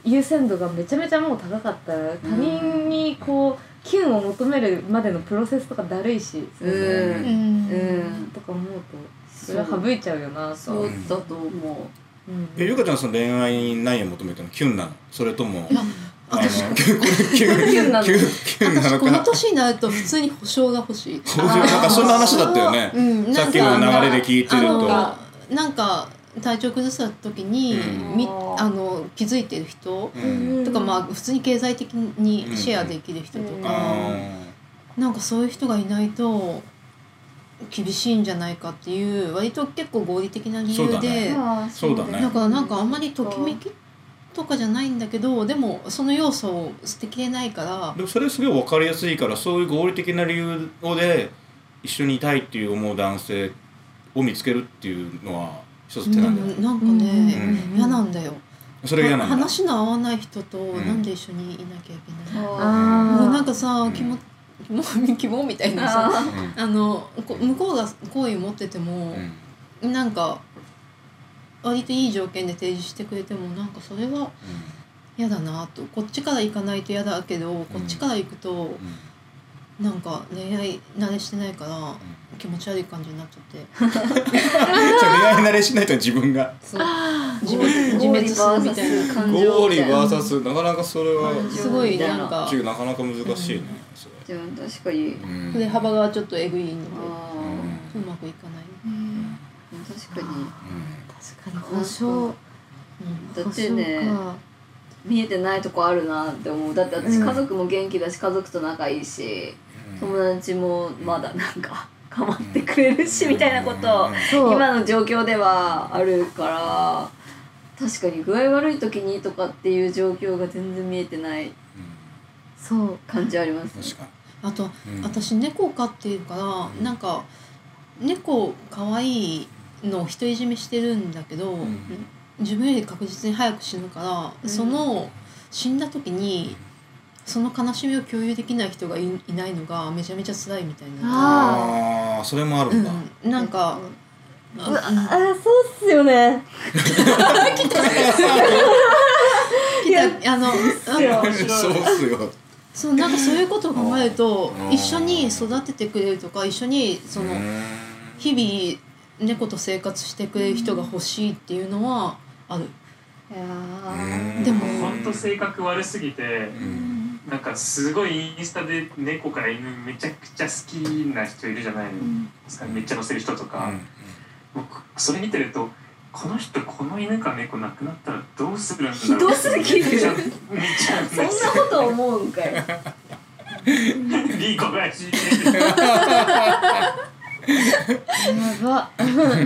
優先度がめちゃめちゃもう高かったら他人にこうキュンを求めるまでのプロセスとかだるいし、うん。うん。うんとか思うとそれは省いちゃうよなと。そうだと思う。うんえゆかちゃんその恋愛何を求めたのキュンなの？それとも私これキュンキュンキュンなの？キュンキュンな私こののか？年になると普通に保証が欲しい。そうなんかそんな話だったよね。うん、さっきの流れで聞いてると。なんか体調崩した時に、うんみあの気づいてる人うんとかまあ普通に経済的にシェアできる人とか、あなんかそういう人がいないと厳しいんじゃないかっていう割と結構合理的な理由で、そうだね。だからなんかあんまりときめきとかじゃないんだけどでもその要素を捨てきれないからーでもそれすごい分かりやすいからそういう合理的な理由で一緒にいたいっていう思う男性を見つけるっていうのは一つ手なんだよなんかね、うん。嫌なんだよ。それが嫌なんだ。話の合わない人とんなんで一緒にいなきゃいけない、うなんかさうん気も気も気もみたいなさああのこ向こうが好意を持っててうんもう、ん。なんか割といい条件で提示してくれてもなんかそれは嫌だなと。こっちから行かないと嫌だけどこっちから行くとなんか恋愛慣れしてないから気持ち悪い感じになっちゃって。恋愛慣れしないと自分が。そう。自分自滅するみたいな感情ゴーリみたいな VS なかなかそれはすごいなんかなかなか難しいねそれ。じゃあ確かに。うん。で幅がちょっとえぐいのであうんうまくいかない、ー確かに。確かに。保証。だってね見えてないとこあるなって思う。だって私うん。家族も元気だし家族と仲いいし友達もまだなんか 構ってくれるしみたいなこと今の状況ではあるから確かに具合悪い時にとかっていう状況が全然見えてないそう。感じありますね。あとにうん。私猫飼ってるからなんか猫可愛いのを独り占めしてるんだけど、うん。自分より確実に早く死ぬから、うん。その死んだ時にその悲しみを共有できない人がいいないのがめちゃめちゃ辛いみたいな。ああそれもあるんだ。うん、なんか、うわあーそうっすよね。来た。あのあそうっすよ。そうなんかそういうことを考えるとうん一緒に育ててくれるとか一緒にその日々猫と生活してくれる人が欲しいっていうのはある。いやうん。でも本当性格悪すぎてうんなんかすごいインスタで猫から犬めちゃくちゃ好きな人いるじゃないですか。めっちゃ載せる人とか、僕それ見てるとこの人この犬か猫亡くなったらどうするんだろう。ひどすぎる。めっちゃめっちゃ。そんなこと思うんかい。リーコが死んでるやば。い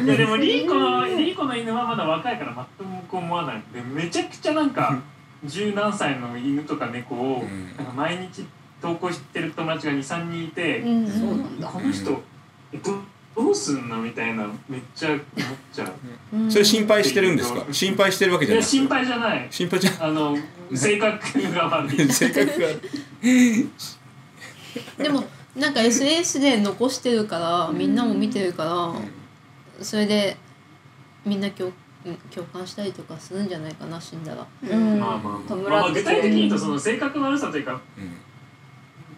やでもリーコのリーコの犬はまだ若いから全く思わない。でめちゃくちゃなんか十何歳の犬とか猫をうん。なんか毎日投稿してる友達が23人いて、うん。この人えどどうすんの？みたいなめっちゃ思っちゃう。それ心配してるんですか？心配してるわけじゃない。や心配じゃない。心配じゃあの性格が悪い。性格がでもなんか SNS で残してるからみんなも見てるからそれでみんな共共感したりとかするんじゃないかな死んだら。うん。まあまあ弔ってまあ、まあ具体的に言うとその性格悪さというかうん。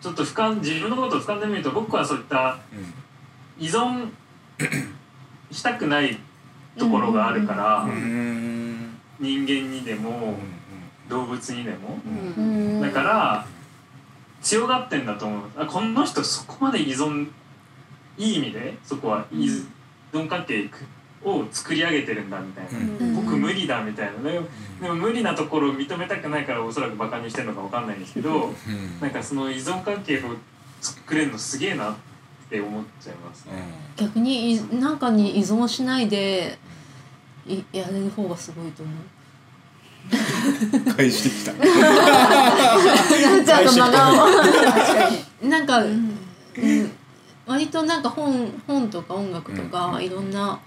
ちょっと俯瞰自分のことを俯瞰で見ると僕はそういった依存したくないところがあるから、人間にでも動物にでも、うん。だから強がってんだと思う。あこの人そこまで依存いい意味でそこは依存関係を作り上げてるんだみたいな、うん。僕無理だみたいなでもでも無理なところを認めたくないからおそらくバカにしてるのかわかんないんですけどうん。なんかその依存関係を作れるのすげえなって思っちゃいますね。逆にいなんかに依存しないでいやれる方がすごいと思う。うん返してきた。なんか、うん。割となんか本本とか音楽とか、いろんな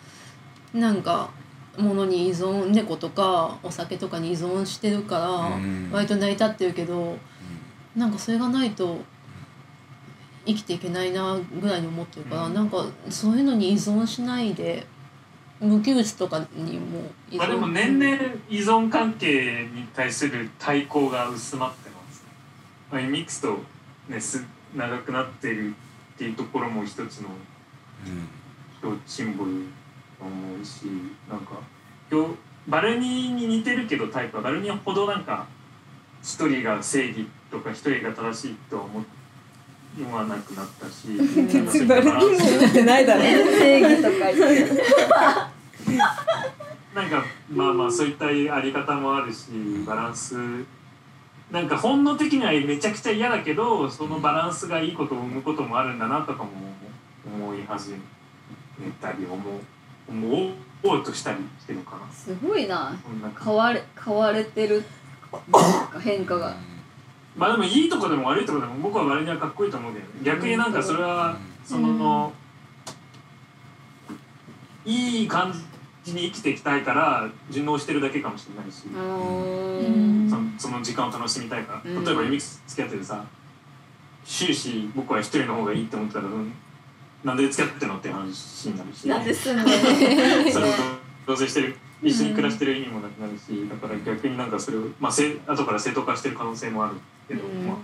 なんかものに依存猫とかお酒とかに依存してるから、うん。割と成り立ってるけどなんかそれがないと生きていけないなぐらいに思ってるから、うん。なんかそういうのに依存しないで無機物とかにも依存。まあでも年々依存関係に対する対抗が薄まってますね。まあ、ミックスとねす長くなっているっていうところも一つのうん。シンボルと思うしなんか今日バルニーに似てるけどタイプはバルニーほどなんか一人が正義とか一人が正しいとは思わなくなったしなんかそういうバランスってないだろ。正義とか言って。なんかまあまあそういったあり方もあるしバランス。なんか本能的にはめちゃくちゃ嫌だけどそのバランスがいいことを生むこともあるんだなとかも思い始めたり思う思おうとしたりしてるかな。すごいな。変われ変われてる。変化が。まあでもいいとこでも悪いとこでも僕は割にはかっこいいと思うけどね。逆になんかそれはその、いい感じに生きていきたいから順応してるだけかもしれないし、ううんんそのその時間を楽しみたいから、うん。例えば弓木付き合っててさ終始僕は一人の方がいいって思ってたら、うんなんで付き合ってんのって話になるしなんで住んでそれを同棲してる一緒に暮らしてる意味もなくなるしだから逆になんかそれを、まあ、せ後から正当化してる可能性もあるけど、うん。ま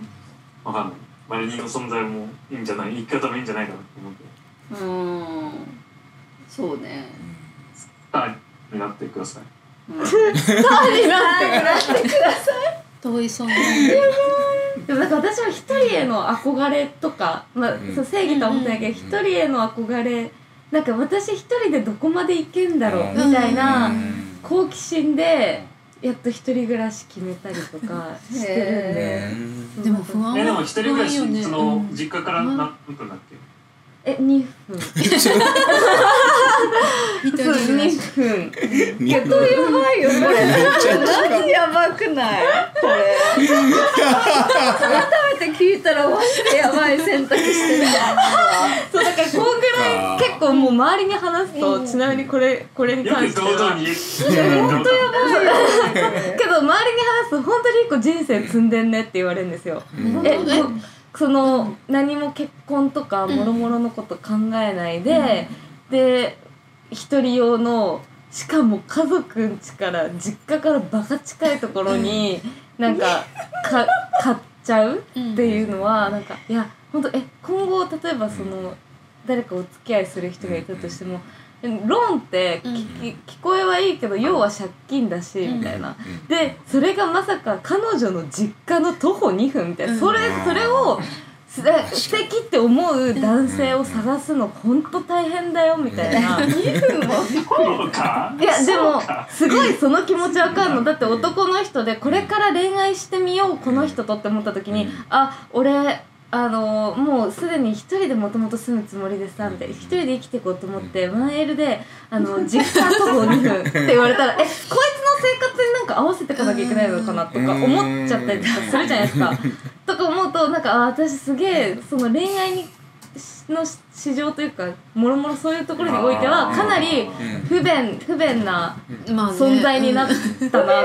あわかんない。マリニの存在もいいんじゃない生き方もいいんじゃないかなと思うけどうん。そうね。スターになってください。うん遠い存在でもなんか私は一人への憧れとか、まあうん。そう正義とは思ってないけどうん一人への憧れなんか私一人でどこまで行けんだろううん。みたいなうん。好奇心でやっと一人暮らし決めたりとかしてるんで。う。んでも不安えでもは一人暮らし、不安よね。その実家からうん。何分だっけ、え2分。一人そう暮らし2分。にやばいよこれマジやばくない。これ。改めて聞いたらマジでやばい選択してるそうだからこんぐらい結構もう周りに話すとちなみにこれこれに関しては。本当やけど周りに話すと本当に一個人生積んでんねって言われるんですよ。うん。えこその何も結婚とかもろもろのこと考えないで、で一人用のしかも家族ん家から実家からバカ近いところになんかか買っちゃうっていうのはなんかいや本当え今後例えばその誰かお付き合いする人がいたとしてもローンって聞き聞こえはいいけど要は借金だしみたいな。でそれがまさか彼女の実家の徒歩2分みたいな、うん。それそれをす素敵って思う男性を探すの本当大変だよみたいな。そうか。いやでもすごいその気持ちわかんの。だって男の人でこれから恋愛してみようこの人とって思った時にあ俺あのもうすでに一人でもともと住むつもりでさみたいな一人で生きていこうと思ってワンエルであの実家徒歩2分って言われたらえこいつの生活になんか合わせていかなきゃいけないのかなとか思っちゃったりとかするじゃないですか。とか思うとなんかあ私すげえその恋愛にの市場というかもろもろそういうところにおいてはかなり不便不便なまあね。存在になったなっ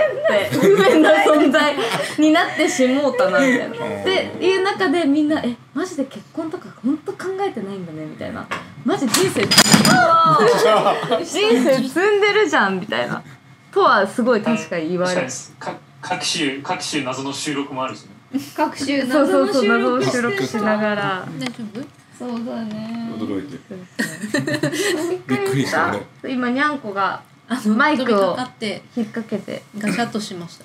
て。不便な存在になってしもうたなみたいな。っていう中でみんな「えマジで結婚とか本当考えてないんだね」みたいな「マジ人生人生積んでるじゃん」みたいな。とはすごい確かに言われる。か各種各種謎の収録もあるしね。各種そう謎のそうそう収録して謎を収録しながら。大丈夫？そうだね。驚いて。びっくりした今にゃんこがあのマイクを引っ掛けて。ガシャッとしました。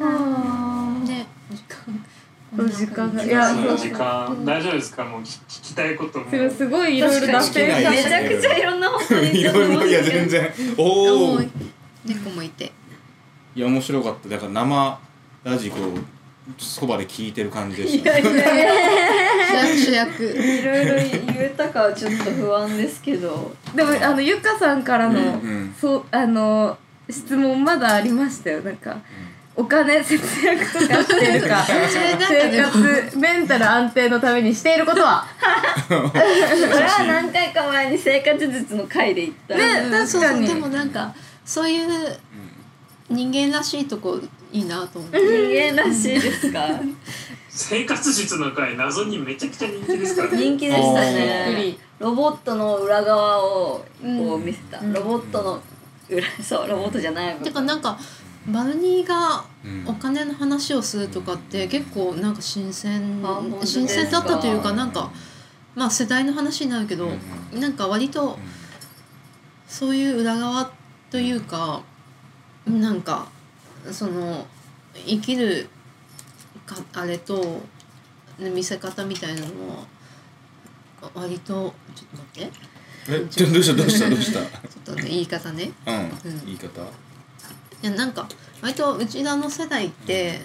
あで時間時間がいいや時間大丈夫ですか？もう聞聞きたいことも。すごいいいろいろめちゃくちゃいろんなこと言っいてろいろいや全然。おおい猫もいて。や面白かった。だから生ラジコをそばで聞いてる感じでした。いやいやい主役。主役。やいろいろ言えたかはちょっと不安ですけどでもあのゆかさんからの、うんそうあの質問まだありましたよなんか、お金節約とかしてるか生活メンタル安定のためにしていることはそれは何回か前に生活術の回で言ったねうん確かにそうそうでもなんかそういう人間らしいとこいいなと思って。人間らしいですか？生活術の回謎にめちゃくちゃ人気ですからね。人気でしたね。りロボットの裏側をこうんう見せた、うん。ロボットの裏 そうロボットじゃないてかなんかバルニーがうんお金の話をするとかって結構なんか新鮮あ本当で。すか新鮮だったというかなんかまあ世代の話になるけどうん。なんか割とそういう裏側というかなんかその生きるかあれと見せ方みたいなのは割とちょっと待って。えちょどうしたどうした どうした？ちょっとね言い方ね。うんうん。言い方。いやなんか割とうちらの世代って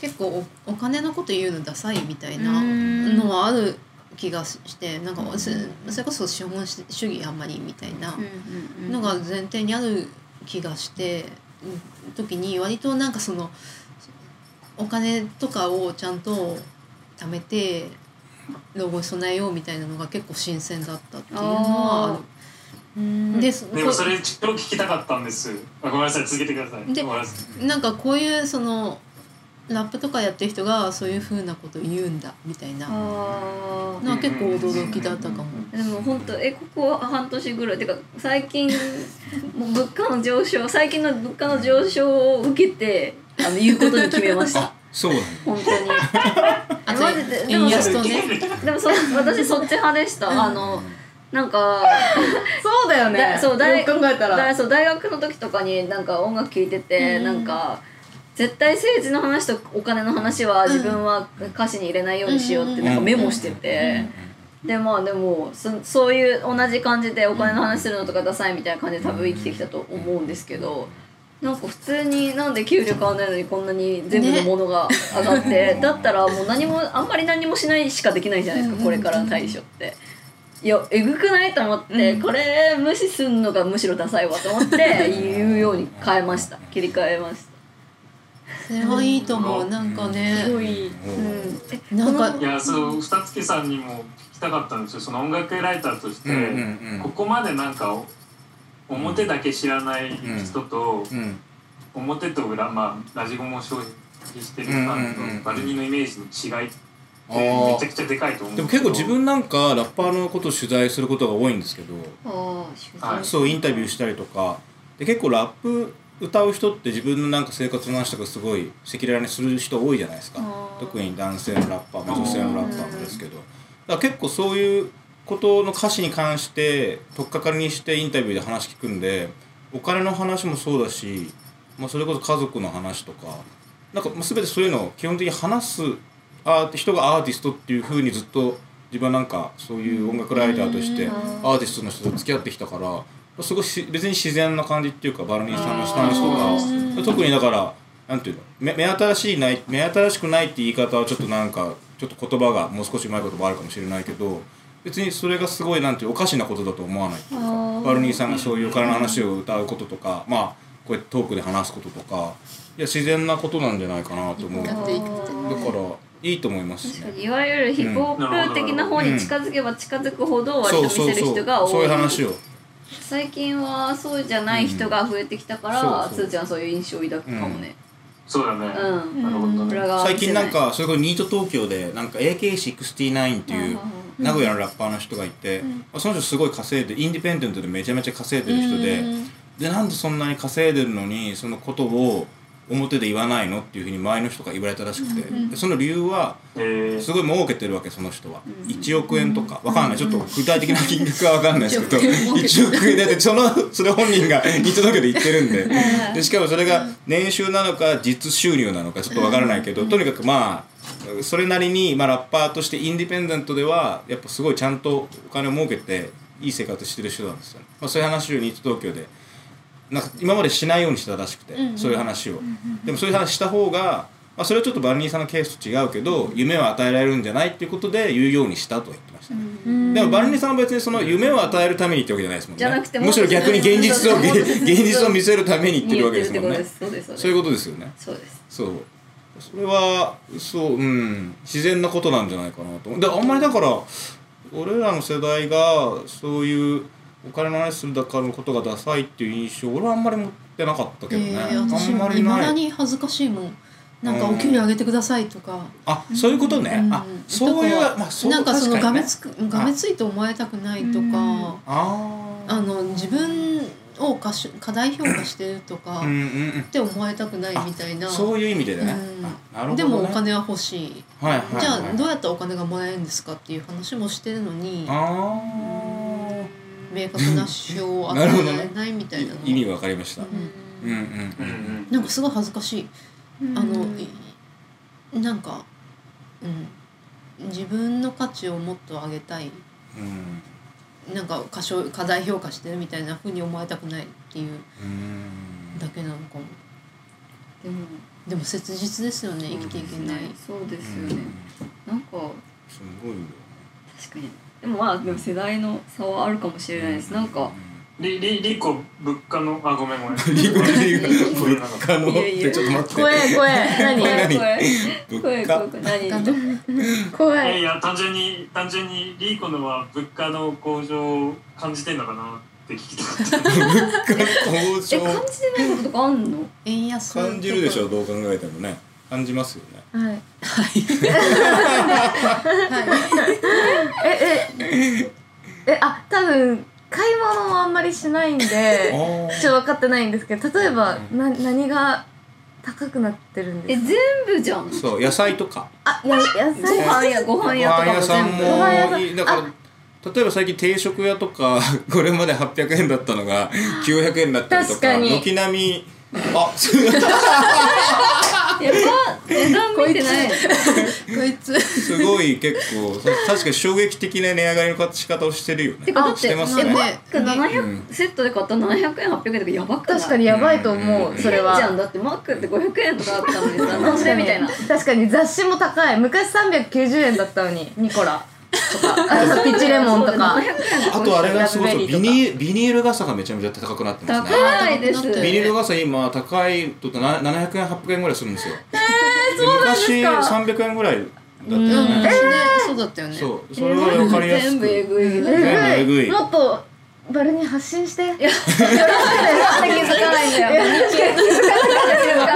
結構おお金のこと言うのダサいみたいなのはある気がしてなんかそそれこそ資本主義あんまりみたいなのが前提にある気がしてうん時に割となんかそのお金とかをちゃんと貯めて老後に備えようみたいなのが結構新鮮だったっていうのはある。でそでもそれ超聞きたかったんです。あごめんなさい続けてください。でなんかこういうそのラップとかやってる人がそういうふうなこと言うんだみたいな。あのは結構驚きだったかも。ーでも本当えここ半年ぐらいてか最近もう物価の上昇最近の物価の上昇を受けてあの言うことに決めました。あそうなんだ本当に。あとマジででも円安とね。でもそ私そっち派でした。あのなんかそうだよね。だそう大よく考えたら。だそう大学の時とかになんか音楽聴いてて、うん。なんか絶対政治の話とお金の話は自分は歌詞に入れないようにしようってなんかメモしてて、でまあでもそそういう同じ感じでお金の話するのとかダサいみたいな感じで多分生きてきたと思うんですけど。なんか普通になんで給料変わんないのにこんなに全部のものが上がって、だったらもう何もあんまり何もしないしかできないじゃないですか、これからの対処って。いやえぐくないと思って、これ無視すんのがむしろダサいわと思って 言うように変えました。切り替えましたそれはいいと思うなんかね。すごいうん。えなんかいやそう二月さんにも聞きたかったんですよ。その音楽ライターとして、うんうんここまでなんか表だけ知らない人と、表と裏まあラジゴも消費してるファンとバルニーのイメージの違いめちゃくちゃでかいと思うんでも結構自分なんかラッパーのことを取材することが多いんですけど。そうインタビューしたりとか。で結構ラップ歌う人って自分のなんか生活の話とかすごい赤裸々にする人多いじゃないですか。特に男性のラッパー、まあ、女性のラッパーもですけど。だから結構そういうことの歌詞に関して取っかかりにしてインタビューで話聞くんでお金の話もそうだし、まあ、それこそ家族の話とかなんかまあ全てそういうのを基本的に話すア人がアーティストっていうふうにずっと自分はなんかそういう音楽ライターとしてアーティストの人と付き合ってきたからすごいし別に自然な感じっていうかバルニーさんのスタンスとか特にだからなんていうの目目新しいない目新しくないって言い方はちょっとなんかちょっと言葉がもう少しうまい言葉あるかもしれないけど別にそれがすごいなんていうおかしなことだと思わないっていうかバルニーさんがそういうお金の話を歌うこととかまあこうやってトークで話すこととかいや自然なことなんじゃないかなと思う。だからいいと思いますね。いわゆるヒップホップ的な方に近づけば近づくほど割と見せる人がそう多いいう話を最近はそうじゃない人が増えてきたから、そうそう。つーちゃんはそういう印象を抱くかもね。そうだね、うん。なるほどね。裏側最近なんかそれこそニート東京でなんか AK69 っていう名古屋のラッパーの人がいて、まあその人すごい稼いでインディペンデントでめちゃめちゃ稼いでる人で、でなんでそんなに稼いでるのにそのことを表で言わないのっていうふうに周りの人が言われたらしくて、でその理由はえー。すごい儲けてるわけその人は、1億円とかわかんない。ちょっと具体的な金額はわかんないですけど、1億円だってそのそれ本人がニート東京で言ってる ん。ででしかもそれが年収なのか実収入なのかちょっとわからないけど、とにかくまあそれなりに、まあ、ラッパーとしてインディペンデントではやっぱすごいちゃんとお金を儲けていい生活してる人なんですよね、まあ、そういう話をニート東京でなんか今までしないようにしてたらしくて、うんうん。そういう話を、でもそういう話した方が、まあ、それはちょっとバルニーさんのケースと違うけど夢を与えられるんじゃないっていうことで言うようにしたと言ってました。ね、うん。でもバルニーさんは別にその夢を与えるためにってわけじゃないですもんね。じゃなくてむしろ逆に現実を現実を見せるために言ってるわけですもんね。そうです。そういうことですよね。そうです。そう。それはそううん。自然なことなんじゃないかなと。であんまりだから俺らの世代がそういうお金の話するだからのことがダサいっていう印象俺はあんまり持ってなかったけどね、えー、私もい。まだに恥ずかしいもん。なんかうん。お給料上げてくださいとか、あそういうことね、うん。あそういうまあそうなんかそのがめつくがめついと思われたくないとか、うん。ああの自分を過し過大評価してるとか、あうんうんっうん。て思われたくないみたいな。そういう意味でね、うん。あなるほど、ね、でもお金は欲しい、はいはい、はい、じゃあどうやったらお金がもらえるんですかっていう話もしてるのに。あ明確な指標を与えられないみたいなのー意味わかりました、うん。うんうんうん。うんなんかすごい恥ずかしい。あの、いなんか、うん、自分の価値をもっと上げたい。うん。なんか過小過大評価してるみたいなふうに思われたくないっていう。うん。だけなのかも。でも。でも切実ですよね生きていけない、そうですよね。なんか。すごいよ確かにでもまあでも世代の差はあるかもしれないです。なんか。りりりこ物価のあごめんごめん。リコリコごめん物価のちょっと待って。怖え怖え何？これ何？声。物声価？声何？怖いやいいや単純に単純にリーコのは物価の向上を感じてんのかなって聞きたかった物価の向え上感じてないこととかあんの？円安感じるでしょどう考えてもね。感じますよねはい。はい。えええあ多分買い。物もあんまりしない。んでちょっと分かってない。んですけど例えばな何が高くなってるんえですか全部じゃんそう野菜とかあや野ご菜飯屋ご飯屋とかもご飯屋さん全部ご飯屋さんだから例えば最近定食屋とかこれまで800円だったのが900円になったりとか確かに軒並みあ値段見てない。こいつ。すごい結構そ確かに衝撃的な値上がりの仕方をしてるよね。てかだっしててますね。えマック700、うん。セットで買ったら700円800円とかやばくない？確かにやばいと思うそれは。変じゃん。だってマックって500円とかあったのにさなんでみたいな確かに雑誌も高い。昔390円だったのにニコラピッチレモンとか。700円あとあれがすごいビニービニール傘がめちゃめちゃ高くなってますね。高いです。ビニール傘今高いとな700円800円ぐらいするんですよ。で昔300円ぐらいだったようん、ねねそうだったよね。そうそれは分かりやすく。全部えぐい。全部ええぐいぐい。もっとバルに発信して。なんで気づかないんだよ。気づかないんだよ。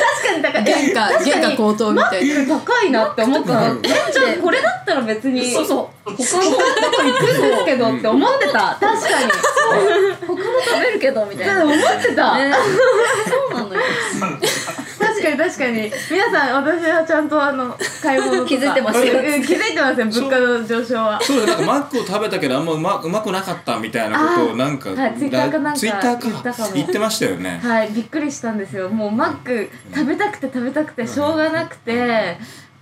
確かに高い原価原価高騰みたいな。高いなって思ったの。店長これだったら別に。そうそう。他のとこ行くんですけどって思ってた。確かに。他の食べるけどみたいな。思ってた、ね。そうなのよ 確かに確かに。皆さん私はちゃんとあの買い物とか。気づいてますよ。うん気づいてますよ物価の上昇は。そうだなんかマックを食べたけどあんまうまうまくなかったみたいなことをなんかはいツイッターかなんかツイッター言ったかも。言ってましたよね。はいびっくりしたんですよ。もうマック食べたくて食べたくてしょうがなくて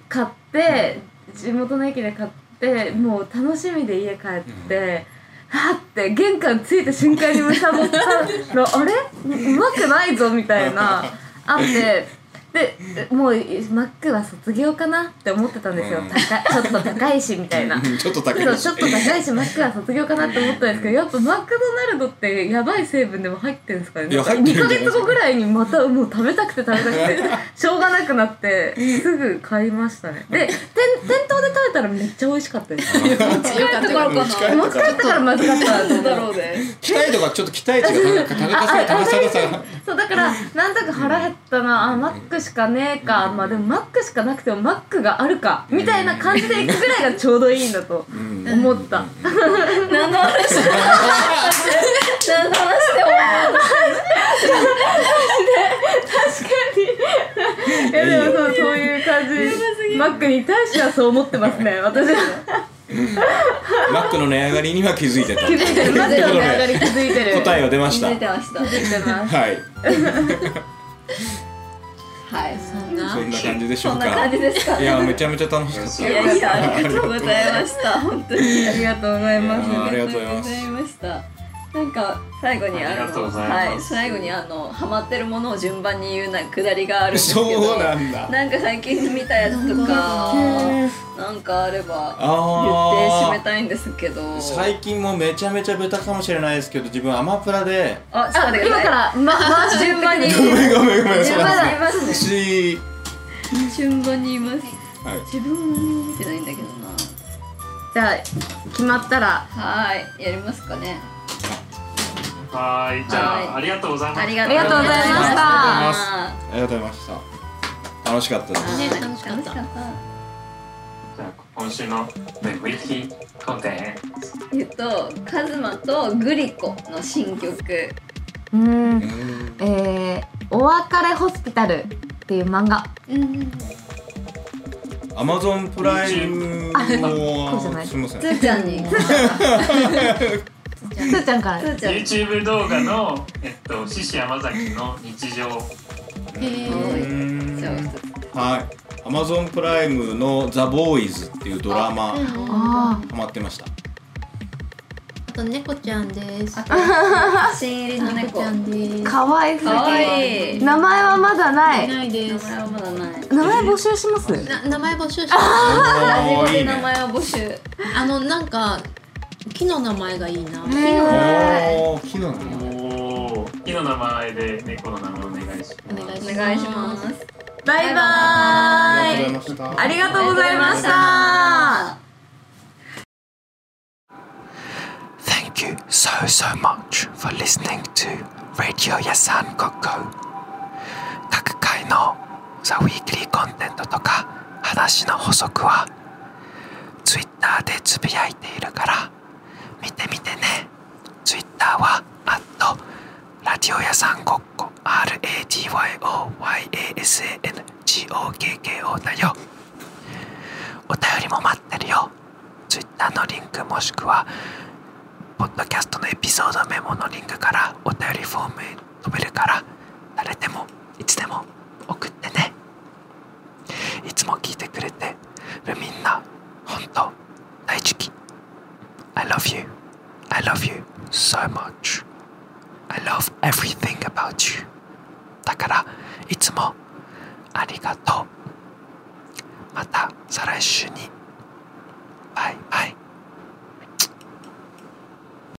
買って地元の駅で買ってもう楽しみで家帰って、はって玄関着いた瞬間にむさぼったらあれ？うまくないぞみたいな。あってでもうマックは卒業かなって思ってたんですよ、うん。ちょっと高いしみたいな。うんちょっと高いそうちょっと高いしマックは卒業かなって思ったんですけどやっぱマクドナルドってやばい成分でも入ってるんですかね。か2ヶ入ってるんじゃない月後ぐらいにまたもう食べたくて食べたくて しょうがなくなってすぐ買いましたね。で店店頭で食べたらめっちゃ美味しかったです。よかったよかった持ち帰った持ち帰ったからまずかったなと思うだろうね期待度がちょっと期待値が高高さ高さがさそうだからなんとか腹減ったな。あマックしかねえかまあでもマックしかなくてもマックがあるかみたいな感じで行くぐらいがちょうどいいんだとうん。思った。何の話何の話でもいやでもそうそういう感じ。マックに対してはそう思ってますね私はマックの値上がりには気づいてた。気づいてる。マックの値上がり気づいてる。答えは出ました。気づいてました。気づいてますはい はい。な？そんな感じでしょうんか？そな感じですか？いやめちゃめちゃ楽しかったいやいやありがとうございました。本当に。ありがとうございます。ありがとうございましたなんか最後にあありがとうございます。はい最後にあのハマってるものを順番に言うなくだりがあるんですけどそうなんだ。なんか最近見たやつとかなんかあれば言って締めあたいんですけど。ー最近もめちゃめちゃベタかもしれないですけど自分アマプラであちょっとあ待ってください今からま回して順番に。ごめんごめんごめん順番に言いますね。し順番に言いますはい。自分も見てないんだけどな。じゃあ決まったら。はいやりますかねはーいじゃはい。あありがとうございますありがとうございました。ありがとうございました。楽しかったです楽しかった。じゃあ今週の The Wiki コンテンえっとカズマとグリコの新曲。うん。うん。えー「お別れホスピタル」っていう漫画。うん。アマゾンプライムあこうじゃないもすみません。つーちゃん。につつーちゃんから。ーちゃん。に YouTube 動画のえっと獅子山崎の日常。へはー。いアマゾンプライムの「ザ・ボーイズ」っていうドラマ。ハマってました。あと猫ちゃんです。新入りの猫。猫ちゃんです。あかわいすぎ名前はまだない。ない。で名す前はまだない。名前募集します？な名前募集してラジオおー。いいねで名前を募集。あのなんか木の名前がいいな。木の名前。木の名前で猫の名前お願いします。お願いします。バイバありーイがとうございましたありがとうございました。Thank you so so much for listening to Radio Yasan Koko 各回の The Weekly コンテンツとか話の補足は Twitter でつぶやいているから見てみてね。Twitter はラディオ屋さんごっこ。RADYOYASANGOKKO だよ。お便りも待ってるよ。Twitter のリンクもしくはポッドキャストのエピソードメモのリンクからお便りフォームへ飛べるから誰でもいつでも送ってね。いつも聞いてくれてるみんな本当大好き。I love you I love you so much I love everything about you だからいつもありがとうまた再来週にバイバイ